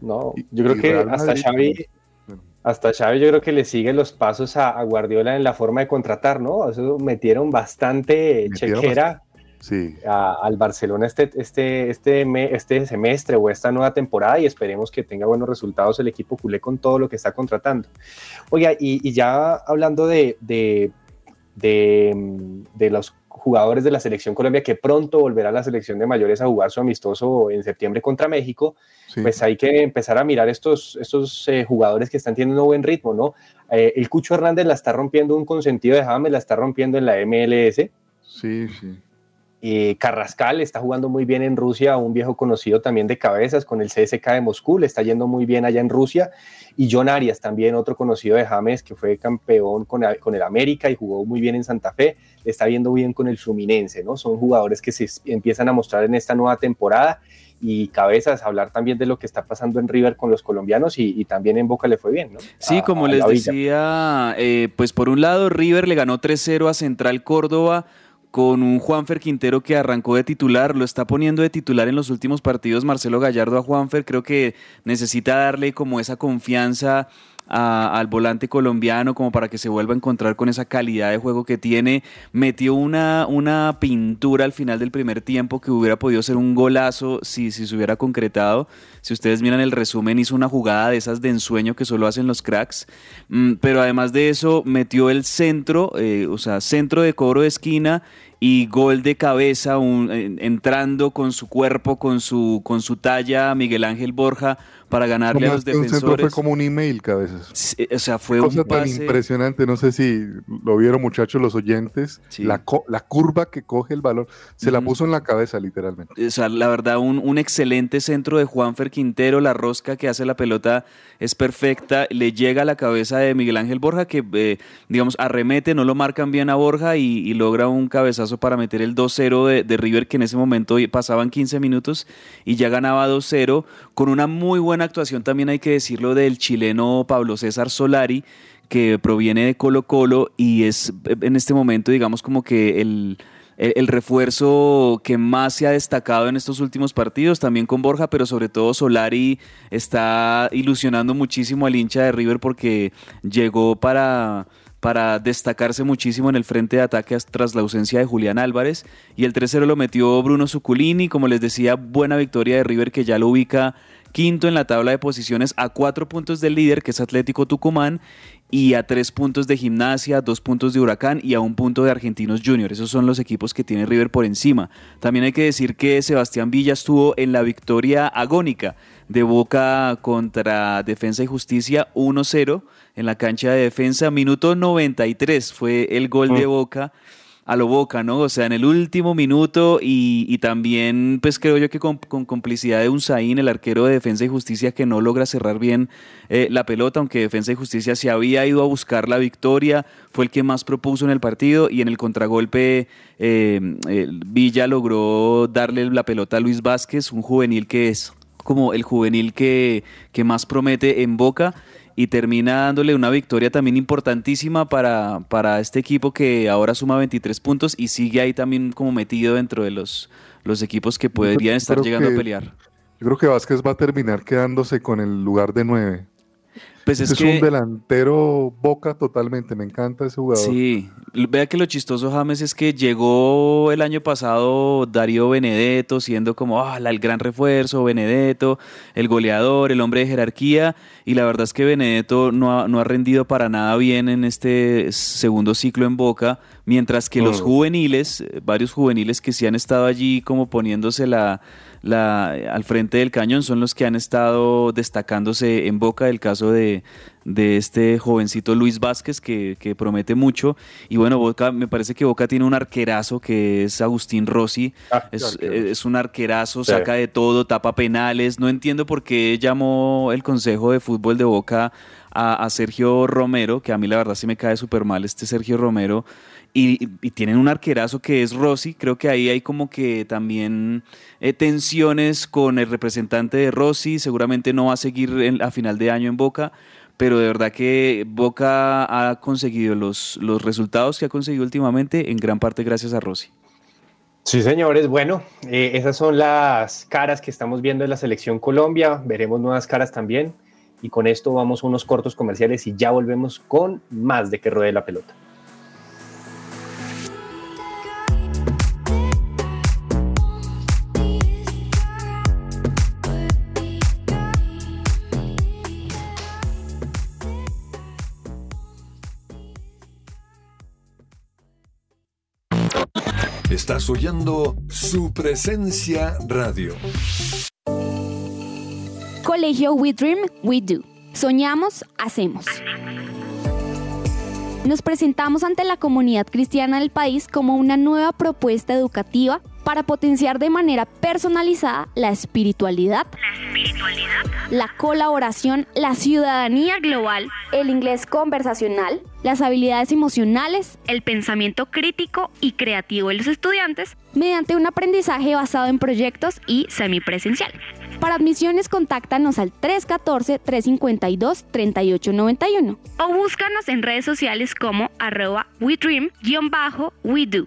No, yo creo que hasta Xavi, hasta Xavi yo creo que le sigue los pasos a, Guardiola en la forma de contratar, ¿no? Eso metieron bastante chequera sí. al Barcelona este, este, este, este semestre o esta nueva temporada y esperemos que tenga buenos resultados el equipo culé con todo lo que está contratando. Oiga, y, y ya hablando de, de, de, de los jugadores de la selección Colombia que pronto volverá a la selección de mayores a jugar su amistoso en septiembre contra México, pues hay que empezar a mirar estos, estos eh, jugadores que están teniendo un buen ritmo, ¿no? Eh, el Cucho Hernández la está rompiendo un consentido de James, la está rompiendo en la MLS. Sí, sí. Y Carrascal está jugando muy bien en Rusia, un viejo conocido también de cabezas con el CSK de Moscú, le está yendo muy bien allá en Rusia. Y John Arias, también otro conocido de James, que fue campeón con, con el América y jugó muy bien en Santa Fe, le está viendo bien con el Fluminense, ¿no? Son jugadores que se empiezan a mostrar en esta nueva temporada y cabezas, hablar también de lo que está pasando en River con los colombianos y, también en Boca le fue bien, ¿no? Sí, como les decía, eh, pues por un lado River le ganó 3-0 a Central Córdoba con un Juanfer Quintero que arrancó de titular, lo está poniendo de titular en los últimos partidos Marcelo Gallardo a Juanfer, creo que necesita darle como esa confianza al volante colombiano como para que se vuelva a encontrar con esa calidad de juego que tiene. Metió una, una pintura al final del primer tiempo que hubiera podido ser un golazo si, si se hubiera concretado. Si ustedes miran el resumen, hizo una jugada de esas de ensueño que solo hacen los cracks. Mm, pero además de eso, metió el centro, eh, o sea, centro de cobro de esquina y gol de cabeza, entrando con su cuerpo, con su, con su talla, Miguel Ángel Borja para ganarle a los defensores. fue como un email cabezas. o sea, fue Cosa tan impresionante, no sé si lo vieron muchachos los oyentes, la, la, curva que coge el balón, se la puso en la cabeza literalmente. O sea, la verdad, un, un excelente centro de Juanfer Quintero, la rosca que hace la pelota es perfecta, le llega a la cabeza de Miguel Ángel Borja que, eh, digamos, arremete, no lo marcan bien a Borja y, logra un cabezazo para meter el 2-0 de, de River, que en ese momento pasaban 15 minutos y ya ganaba 2-0, con una muy buena actuación también hay que decirlo del chileno Pablo César Solari, que proviene de Colo Colo y es en este momento, digamos, como que el, el refuerzo que más se ha destacado en estos últimos partidos, también con Borja, pero sobre todo Solari está ilusionando muchísimo al hincha de River porque llegó para para destacarse muchísimo en el frente de ataque tras la ausencia de Julián Álvarez. Y el 3-0 lo metió Bruno Zuculini, como les decía, buena victoria de River que ya lo ubica quinto en la tabla de posiciones a cuatro puntos del líder, que es Atlético Tucumán, y a tres puntos de Gimnasia, dos puntos de Huracán y a un punto de Argentinos Junior. Esos son los equipos que tiene River por encima. También hay que decir que Sebastián Villa estuvo en la victoria agónica de Boca contra Defensa y Justicia 1-0 en la cancha de defensa. Minuto 93 fue el gol de Boca a lo Boca, ¿no? O sea, en el último minuto y, y también, pues creo yo que con, con complicidad de Unzaín, el arquero de Defensa y Justicia, que no logra cerrar bien eh, la pelota, aunque Defensa y Justicia se había ido a buscar la victoria, fue el que más propuso en el partido y en el contragolpe eh, Villa logró darle la pelota a Luis Vázquez, un juvenil que es como el juvenil que, que más promete en Boca y termina dándole una victoria también importantísima para, para este equipo que ahora suma 23 puntos y sigue ahí también como metido dentro de los, los equipos que podrían estar llegando que- a pelear. Yo creo que Vázquez va a terminar quedándose con el lugar de nueve. Pues es es que- un delantero boca totalmente, me encanta ese jugador. Sí, vea que lo chistoso, James, es que llegó el año pasado Darío Benedetto siendo como ah, el gran refuerzo, Benedetto, el goleador, el hombre de jerarquía, y la verdad es que Benedetto no ha, no ha rendido para nada bien en este segundo ciclo en Boca, mientras que los juveniles, eh, varios juveniles que sí han estado allí como poniéndose la, la, al frente del cañón son los que han estado destacándose en Boca, el caso de, de este jovencito Luis Vázquez que, que promete mucho. Y bueno, Boca, me parece que Boca tiene un arquerazo que es Agustín Rossi, es, es un arquerazo, Sí. saca de todo, tapa penales, no entiendo por qué llamó el Consejo de Fútbol de Boca a, a Sergio Romero, que a mí la verdad sí me cae súper mal este Sergio Romero, y, tienen un arquerazo que es Rossi. Creo que ahí hay como que también eh, tensiones con el representante de Rossi. Seguramente no va a seguir a final de año en Boca. Pero de verdad que Boca ha conseguido los, los resultados que ha conseguido últimamente en gran parte gracias a Rossi. Sí, señores. Bueno, eh, esas son las caras que estamos viendo en la selección Colombia. Veremos nuevas caras también. Y con esto vamos a unos cortos comerciales y ya volvemos con más de que ruede la pelota. Estás oyendo su presencia radio. Colegio We Dream, We Do. Soñamos, hacemos. Nos presentamos ante la comunidad cristiana del país como una nueva propuesta educativa para potenciar de manera personalizada la espiritualidad, la colaboración, la ciudadanía global, el inglés conversacional, las habilidades emocionales, el pensamiento crítico y creativo de los estudiantes mediante un aprendizaje basado en proyectos y semipresencial. Para admisiones, contáctanos al 314-352-3891 o búscanos en redes sociales como arroba WeDream-WeDo.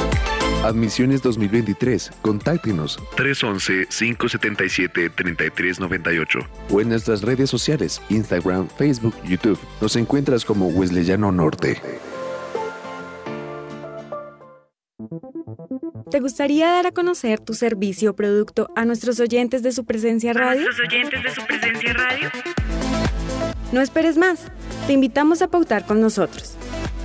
Admisiones 2023. Contáctenos 311-577-3398 o en nuestras redes sociales, Instagram, Facebook, YouTube. Nos encuentras como Wesleyano Norte. ¿Te gustaría dar a conocer tu servicio o producto a nuestros oyentes de su presencia radio? nuestros oyentes de su presencia radio? No esperes más. Te invitamos a pautar con nosotros.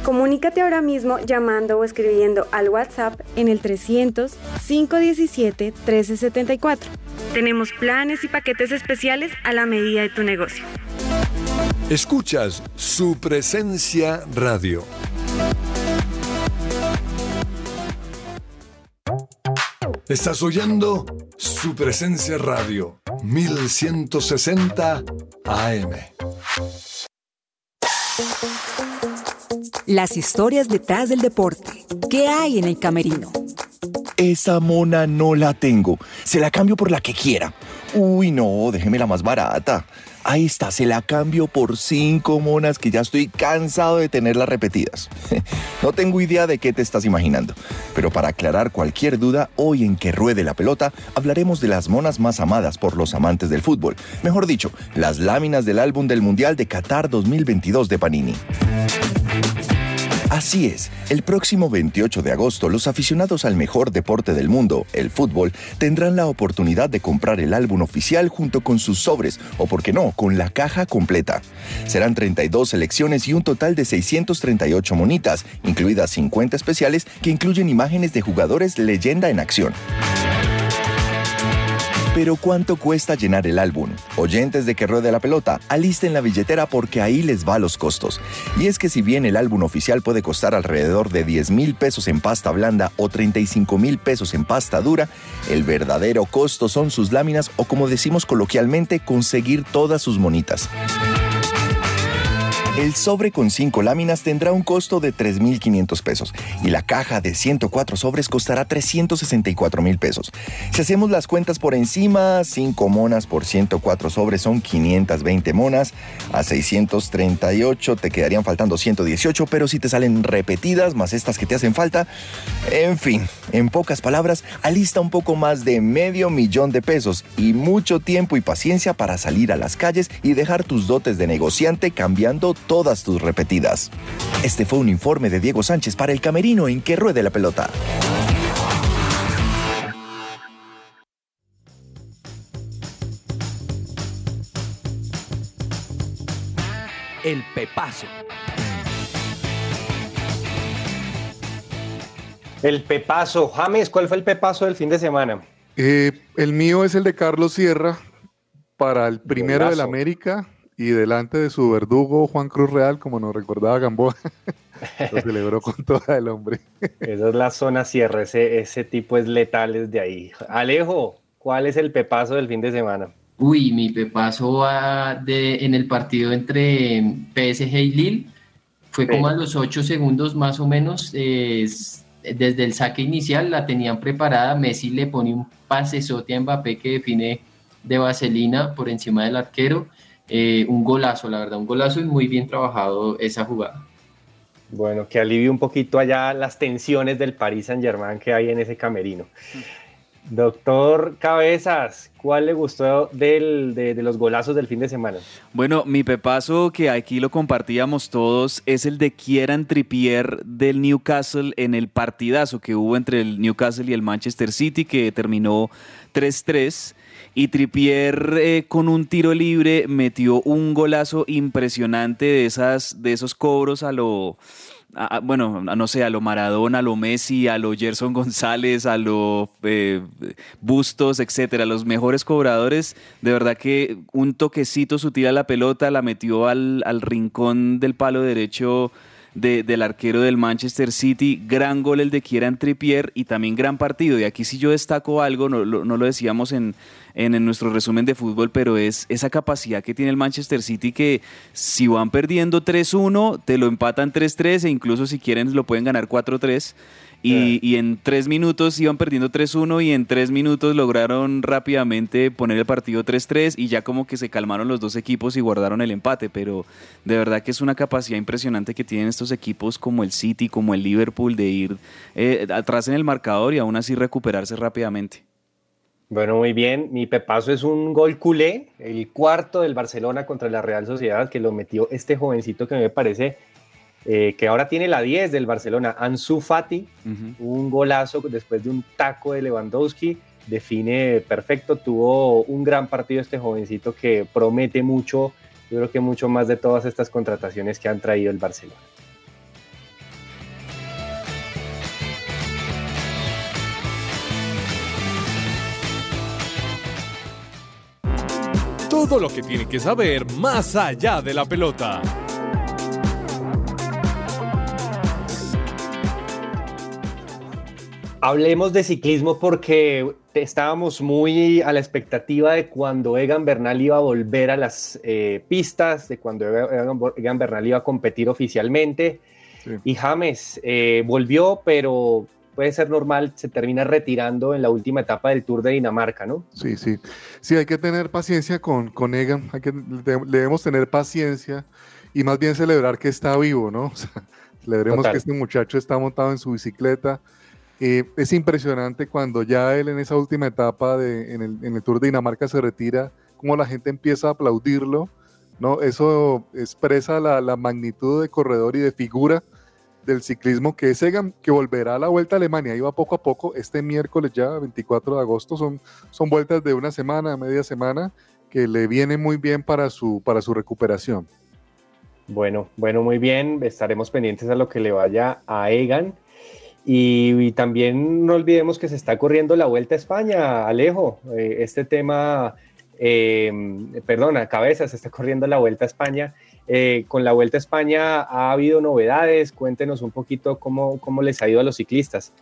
Comunícate ahora mismo llamando o escribiendo al WhatsApp en el 300-517-1374. Tenemos planes y paquetes especiales a la medida de tu negocio. Escuchas su presencia radio. Estás oyendo su presencia radio 1160 AM. Las historias detrás del deporte. ¿Qué hay en el camerino? Esa mona no la tengo. Se la cambio por la que quiera. Uy, no, déjeme la más barata. Ahí está, se la cambio por cinco monas que ya estoy cansado de tenerlas repetidas. No tengo idea de qué te estás imaginando, pero para aclarar cualquier duda, hoy en Que Ruede la Pelota hablaremos de las monas más amadas por los amantes del fútbol. Mejor dicho, las láminas del álbum del Mundial de Qatar 2022 de Panini. Así es, el próximo 28 de agosto los aficionados al mejor deporte del mundo, el fútbol, tendrán la oportunidad de comprar el álbum oficial junto con sus sobres, o por qué no, con la caja completa. Serán 32 selecciones y un total de 638 monitas, incluidas 50 especiales que incluyen imágenes de jugadores leyenda en acción. Pero ¿cuánto cuesta llenar el álbum? Oyentes de que ruede la pelota, alisten la billetera porque ahí les va los costos. Y es que si bien el álbum oficial puede costar alrededor de 10 mil pesos en pasta blanda o 35 mil pesos en pasta dura, el verdadero costo son sus láminas o como decimos coloquialmente, conseguir todas sus monitas. El sobre con 5 láminas tendrá un costo de 3.500 pesos y la caja de 104 sobres costará 364 mil pesos. Si hacemos las cuentas por encima, 5 monas por 104 sobres son 520 monas, a 638 te quedarían faltando 118, pero si te salen repetidas más estas que te hacen falta, en fin, en pocas palabras, alista un poco más de medio millón de pesos y mucho tiempo y paciencia para salir a las calles y dejar tus dotes de negociante cambiando todas tus repetidas. Este fue un informe de Diego Sánchez para el camerino en que ruede la pelota. El Pepazo. El Pepazo. James, ¿cuál fue el Pepazo del fin de semana? Eh, el mío es el de Carlos Sierra para el primero del. América y delante de su verdugo Juan Cruz Real, como nos recordaba Gamboa. Lo celebró con toda el hombre. Esa es la zona cierre, ese, ese tipo es letal desde ahí. Alejo, ¿cuál es el Pepazo del fin de semana? Uy, mi pepazo va de, en el partido entre PSG y Lille. Fue como a los 8 segundos más o menos. eh, desde el saque inicial la tenían preparada. Messi le pone un pasesote a Mbappé que define de vaselina por encima del arquero. Eh, un golazo, la verdad, un golazo y muy bien trabajado esa jugada. Bueno, que alivie un poquito allá las tensiones del Paris Saint Germain que hay en ese camerino. Doctor Cabezas, ¿cuál le gustó del- de, los golazos del fin de semana? Bueno, mi pepazo que aquí lo compartíamos todos es el de Kieran Trippier del Newcastle en el partidazo que hubo entre el Newcastle y el Manchester City que terminó 3-3 y Trippier eh, con un tiro libre metió un golazo impresionante de esas de esos cobros a lo a- bueno, no sé, a lo Maradona, a lo Messi, a lo Gerson González, a lo eh, Bustos, etcétera, los mejores cobradores, de verdad que un toquecito sutil a la pelota la metió al, al rincón del palo derecho de- del arquero del Manchester City, gran gol el de Kieran Trippier y también gran partido. Y aquí sí yo destaco algo, no, no lo decíamos en, en, nuestro resumen de fútbol, pero es esa capacidad que tiene el Manchester City que si van perdiendo 3-1, te lo empatan 3-3 e incluso si quieren lo pueden ganar 4-3. Y, en tres minutos iban perdiendo 3-1 y en tres minutos lograron rápidamente poner el partido 3-3 y ya como que se calmaron los dos equipos y guardaron el empate. Pero de verdad que es una capacidad impresionante que tienen estos equipos como el City, como el Liverpool, de ir eh, atrás en el marcador y aún así recuperarse rápidamente. Bueno, muy bien. Mi pepazo es un gol culé, el cuarto del Barcelona contra la Real Sociedad, que lo metió este jovencito que me parece eh, que ahora tiene la 10 del Barcelona, Ansu Fati, un golazo después de un taco de Lewandowski, define perfecto, tuvo un gran partido este jovencito que promete mucho, yo creo que mucho más de todas estas contrataciones que han traído el Barcelona. Todo lo que tiene que saber más allá de la pelota. Hablemos de ciclismo porque estábamos muy a la expectativa de cuando Egan Bernal iba a volver a las eh, pistas, de cuando Egan, Bernal iba a competir oficialmente. Y James eh, volvió, pero puede ser normal, se termina retirando en la última etapa del Tour de Dinamarca, ¿no? Sí, sí. Sí, hay que tener paciencia con, con Egan, hay que, debemos tener paciencia y más bien celebrar que está vivo, ¿no? celebremos que este muchacho está montado en su bicicleta eh, es impresionante cuando ya él en esa última etapa de, en, el, Tour de Dinamarca se retira, como la gente empieza a aplaudirlo, ¿no? Eso expresa la, magnitud de corredor y de figura del ciclismo que es Egan, que volverá a la Vuelta a Alemania, iba poco a poco, este miércoles ya, 24 de agosto, son, son vueltas de una semana, media semana, que le viene muy bien para su, para su recuperación. Bueno, bueno, muy bien, estaremos pendientes a lo que le vaya a Egan. Y, también no olvidemos que se está corriendo la Vuelta a España, Alejo. Eh, este tema, eh, perdona, cabeza, se está corriendo la Vuelta a España. Eh, con la Vuelta a España ha habido novedades. Cuéntenos un poquito cómo, cómo les ha ido a los ciclistas.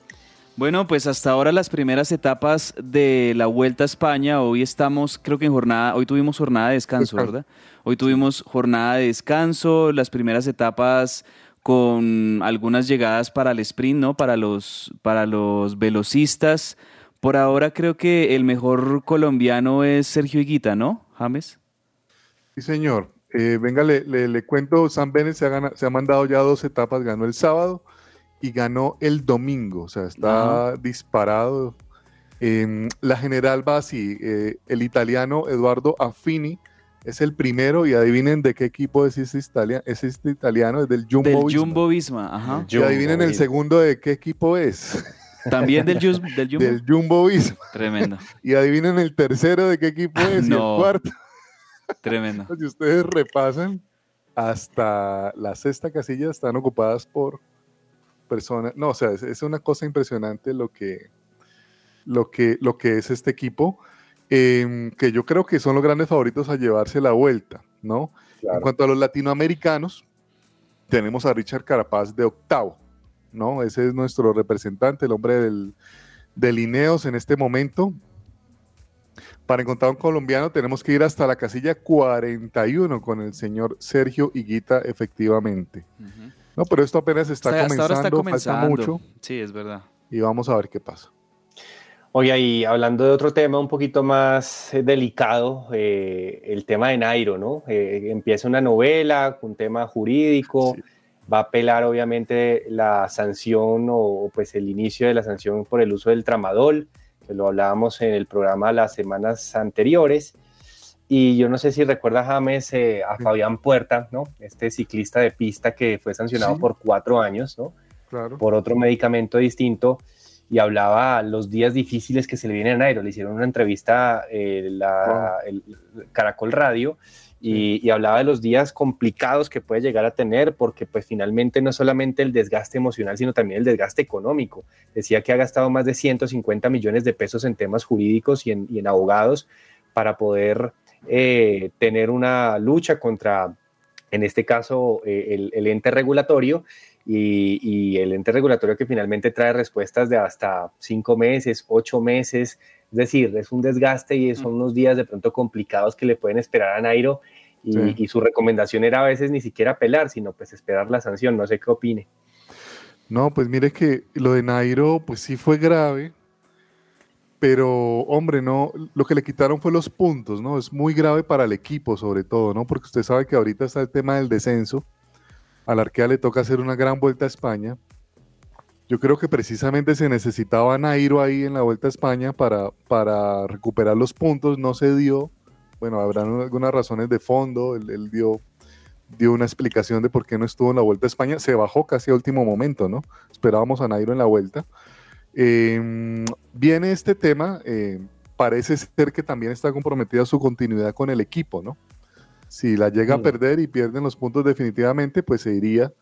Bueno, pues hasta ahora las primeras etapas de la Vuelta a España, hoy estamos, creo que en jornada, hoy tuvimos jornada de descanso, ¿verdad? Hoy tuvimos jornada de descanso, las primeras etapas con algunas llegadas para el sprint, ¿no? Para los, para los velocistas. Por ahora creo que el mejor colombiano es Sergio Higuita, ¿no, James? Sí, señor. Eh, venga, le, cuento, Sam Bennett se ha, se ha mandado ya dos etapas, ganó el sábado y ganó el domingo, o sea, está disparado. Em, la general va así, eh, el italiano Eduardo Affini es el primero y adivinen de qué equipo es este, es este italiano, es del Jumbo del Jumbo Visma, ajá. Y adivinen el segundo de qué equipo es. También del, del Jumbo. Del Jumbo Visma. Tremendo. Y adivinen el tercero de qué equipo es y el cuarto. Tremendo. si ustedes repasan, hasta la sexta casilla están ocupadas por personas. No, o sea, es, una cosa impresionante lo que, lo que, lo que es este equipo. Em, que yo creo que son los grandes favoritos a llevarse la vuelta, ¿no? En cuanto a los latinoamericanos, tenemos a Richard Carapaz de octavo, ¿no? Ese es nuestro representante, el hombre del, del Ineos en este momento. Para encontrar un colombiano tenemos que ir hasta la casilla 41 con el señor Sergio Higuita, efectivamente. No, pero esto apenas está, comenzando, está comenzando, falta mucho. Sí, es verdad. Y vamos a ver qué pasa. Oye, y hablando de otro tema un poquito más eh, delicado, eh, el tema de Nairo, ¿no? Eh, empieza una novela, un tema jurídico, va a apelar obviamente la sanción o, pues el inicio de la sanción por el uso del tramadol, que lo hablábamos en el programa las semanas anteriores. Y yo no sé si recuerda James a Fabián Puerta, ¿no? Este ciclista de pista que fue sancionado por cuatro años, ¿no? Claro. Por otro medicamento distinto y hablaba los días difíciles que se le vienen a Nairo. Le hicieron una entrevista eh, la, el Caracol Radio y, hablaba de los días complicados que puede llegar a tener porque pues finalmente no solamente el desgaste emocional, sino también el desgaste económico. Decía que ha gastado más de 150 millones de pesos en temas jurídicos y en, abogados para poder eh, tener una lucha contra, en este caso, eh, el, el ente regulatorio y, el ente regulatorio que finalmente trae respuestas de hasta cinco meses, ocho meses, Es decir, es un desgaste y son unos días de pronto complicados que le pueden esperar a Nairo y, su recomendación era a veces ni siquiera apelar, sino pues esperar la sanción. No sé qué opine. No, pues mire que lo de Nairo, pues sí fue grave, pero hombre, no, lo que le quitaron fue los puntos, ¿no? Es muy grave para el equipo, sobre todo, ¿no? Porque usted sabe que ahorita está el tema del descenso. Al Arquea le toca hacer una gran vuelta a España. Yo creo que precisamente se necesitaba Nairo ahí en la vuelta a España para, para recuperar los puntos, no se dio. Bueno, habrán algunas razones de fondo, él dio dio una explicación de por qué no estuvo en la Vuelta a España. Se bajó casi a último momento, ¿no? Esperábamos a Nairo en la Vuelta. Em, viene este tema, eh, parece ser que también está comprometida su continuidad con el equipo, ¿no? Si la llega a perder y pierden los puntos definitivamente, pues se iría.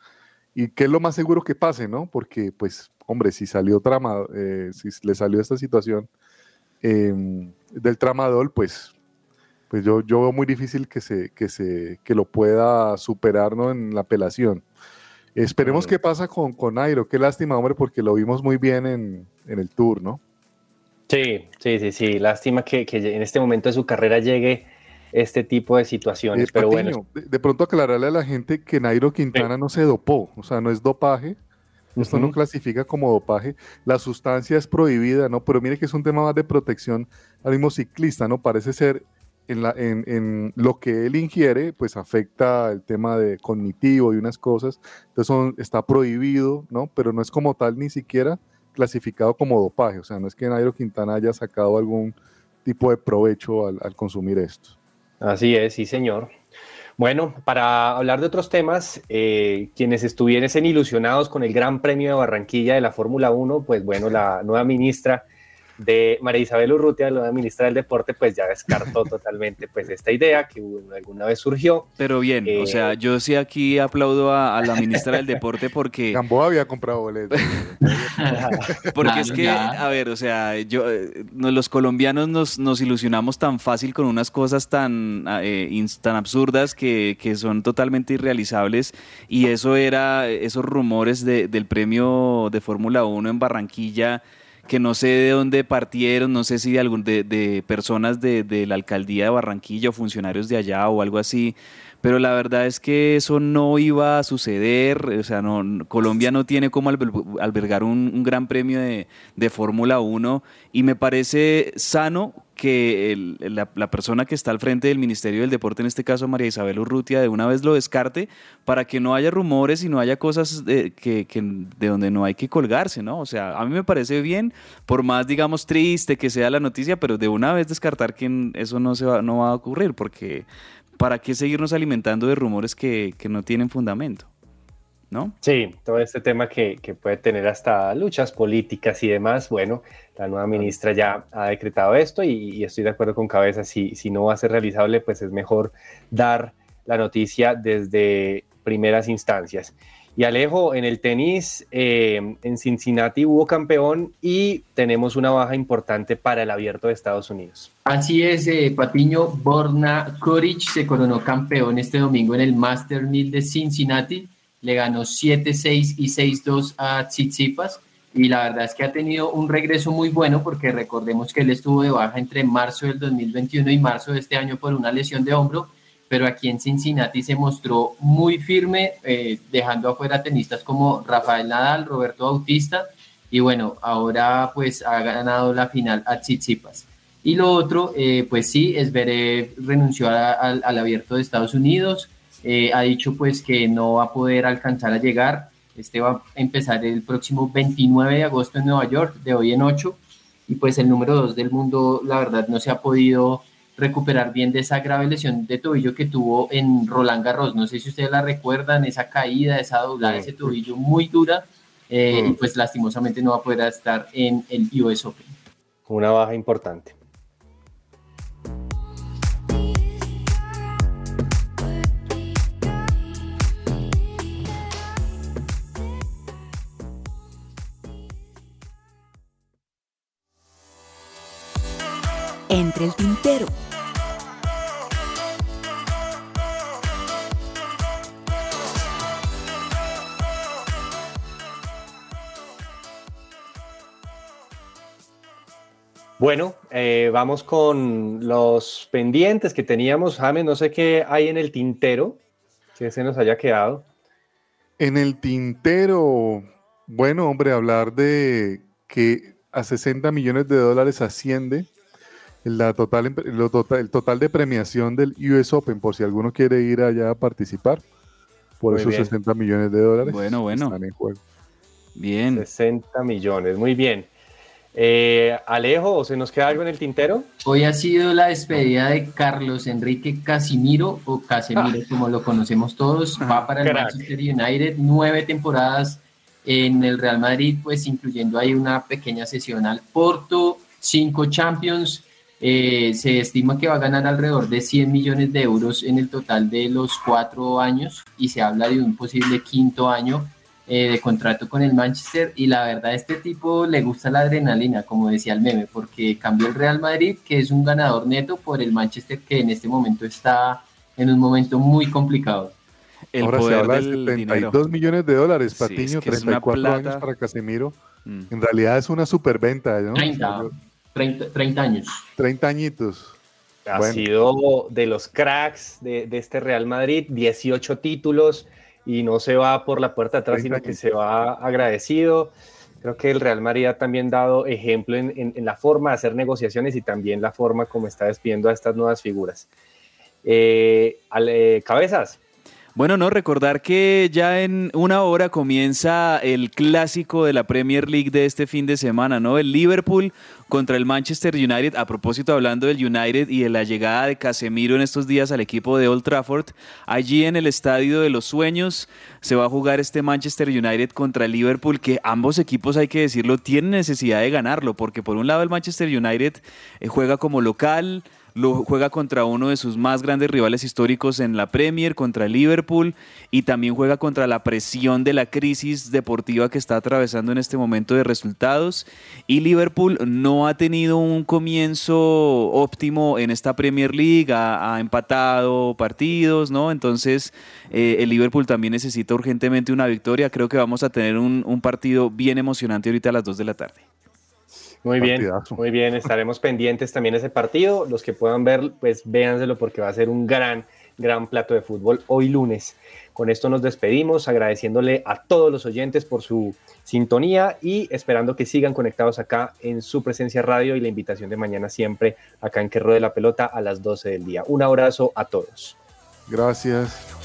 ¿Y qué es lo más seguro que pase, no? Porque, pues, hombre, si salió trama, eh, si le salió esta situación em, del tramador, pues pues yo, yo veo muy difícil que, se, que, se, que lo pueda superar ¿no? en la apelación. Esperemos qué pasa con, con Nairo. Qué lástima, hombre, porque lo vimos muy bien en, en el Tour, ¿no? Sí, sí, sí, sí. Lástima que, que, en este momento de su carrera llegue este tipo de situaciones. pero bueno. De, pronto aclararle a la gente que Nairo Quintana no se dopó, o sea, no es dopaje. Esto no clasifica como dopaje. La sustancia es prohibida, ¿no? Pero mire que es un tema más de protección al mismo ciclista, ¿no? Parece ser en, la, en, en, lo que él ingiere, pues afecta el tema de cognitivo y unas cosas. Entonces son, está prohibido, ¿no? Pero no es como tal ni siquiera clasificado como dopaje. O sea, no es que Nairo Quintana haya sacado algún tipo de provecho al, al consumir esto. Así es, sí, señor. Bueno, para hablar de otros temas, eh, quienes estuviesen ilusionados con el Gran Premio de Barranquilla de la Fórmula 1, pues bueno, la nueva ministra de María Isabel Urrutia, la ministra del Deporte, pues ya descartó totalmente pues esta idea que alguna vez surgió. Pero bien, o sea, eh, yo sí aquí aplaudo a, la ministra del Deporte porque... Gamboa había comprado boletos. porque es que, a ver, o sea, yo, eh, los colombianos nos, nos ilusionamos tan fácil con unas cosas tan, eh, tan absurdas que, que, son totalmente irrealizables y eso era, esos rumores de, del premio de Fórmula 1 en Barranquilla que no sé de dónde partieron, no sé si de, algún, de, de personas de, de, la alcaldía de Barranquilla o funcionarios de allá o algo así, pero la verdad es que eso no iba a suceder, o sea, no, Colombia no tiene como albergar un, gran premio de, de Fórmula 1 y me parece sano que la, persona que está al frente del Ministerio del Deporte, en este caso María Isabel Urrutia, de una vez lo descarte para que no haya rumores y no haya cosas de, que, de donde no hay que colgarse, ¿no? O sea, a mí me parece bien, por más, digamos, triste que sea la noticia, pero de una vez descartar que eso no, se va, no va a ocurrir, porque ¿para qué seguirnos alimentando de rumores que, que no tienen fundamento? ¿No? Sí, todo este tema que, que, puede tener hasta luchas políticas y demás. Bueno, la nueva ministra ya ha decretado esto y, estoy de acuerdo con Cabeza. Si, si no va a ser realizable, pues es mejor dar la noticia desde primeras instancias. Y Alejo, en el tenis, eh, en Cincinnati hubo campeón y tenemos una baja importante para el abierto de Estados Unidos. Así es, eh, Patiño Borna Koric se coronó campeón este domingo en el Master 1000 de Cincinnati. Le ganó 7-6 y 6-2 a Tsitsipas. Y la verdad es que ha tenido un regreso muy bueno porque recordemos que él estuvo de baja entre marzo del 2021 y marzo de este año por una lesión de hombro pero aquí en Cincinnati se mostró muy firme, eh, dejando afuera tenistas como Rafael Nadal, Roberto Bautista, y bueno, ahora pues ha ganado la final a Tsitsipas. Y lo otro, eh, pues sí, Esberet renunció al abierto de Estados Unidos, eh, ha dicho pues que no va a poder alcanzar a llegar, este va a empezar el próximo 29 de agosto en Nueva York, de hoy en 8, y pues el número 2 del mundo, la verdad, no se ha podido recuperar bien de esa grave lesión de tobillo que tuvo en Roland Garros. No sé si ustedes la recuerdan, esa caída, esa doblada, ese tobillo muy dura, eh, y pues lastimosamente no va a poder estar en el US Open. Una baja importante. Entre el tintero. Bueno, eh, vamos con los pendientes que teníamos. James, no sé qué hay en el tintero, que se nos haya quedado. En el tintero, bueno, hombre, hablar de que a 60 millones de dólares asciende la total, el total de premiación del US Open, por si alguno quiere ir allá a participar, por esos 60 millones de dólares. Bueno, bueno. Están en juego. Bien. 60 millones, muy bien. Eh, Alejo, ¿se nos queda algo en el tintero? Hoy ha sido la despedida de Carlos Enrique Casimiro, o Casemiro, ah. como lo conocemos todos. Va para el Manchester United, nueve temporadas en el Real Madrid, pues incluyendo ahí una pequeña sesión al Porto, cinco Champions. Eh, se estima que va a ganar alrededor de 100 millones de euros en el total de los cuatro años y se habla de un posible quinto año eh, de contrato con el Manchester y la verdad a este tipo le gusta la adrenalina, como decía el meme, porque cambió el Real Madrid, que es un ganador neto, por el Manchester que en este momento está en un momento muy complicado. El Ahora se habla de 72 millones de dólares, Patiño, 34 años para Casemiro. Mm. En realidad es una superventa, ¿no? 30, 30, años. 30 añitos. Ha sido de los cracks de, de este Real Madrid, 18 títulos, y no se va por la puerta atrás, sino que se va agradecido. Creo que el Real Madrid ha también dado ejemplo en, la forma de hacer negociaciones y también la forma como está despidiendo a estas nuevas figuras. Eh, eh, cabezas, bueno, no, recordar que ya en una hora comienza el clásico de la Premier League de este fin de semana, ¿no? El Liverpool contra el Manchester United. A propósito, hablando del United y de la llegada de Casemiro en estos días al equipo de Old Trafford, allí en el Estadio de los Sueños se va a jugar este Manchester United contra el Liverpool, que ambos equipos, hay que decirlo, tienen necesidad de ganarlo, porque por un lado el Manchester United eh, juega como local, lo juega contra uno de sus más grandes rivales históricos en la Premier, contra Liverpool, y también juega contra la presión de la crisis deportiva que está atravesando en este momento de resultados. Y Liverpool no ha tenido un comienzo óptimo en esta Premier League, ha, empatado partidos, ¿no? Entonces eh, el Liverpool también necesita urgentemente una victoria. Creo que vamos a tener un, un partido bien emocionante ahorita a las 2 de la tarde. Muy bien, muy bien, estaremos pendientes también de ese partido. Los que puedan ver, pues véanselo porque va a ser un gran, gran plato de fútbol hoy lunes. Con esto nos despedimos, agradeciéndole a todos los oyentes por su sintonía y esperando que sigan conectados acá en su presencia radio y la invitación de mañana siempre acá en Que de la Pelota a las 12 del día. Un abrazo a todos. Gracias.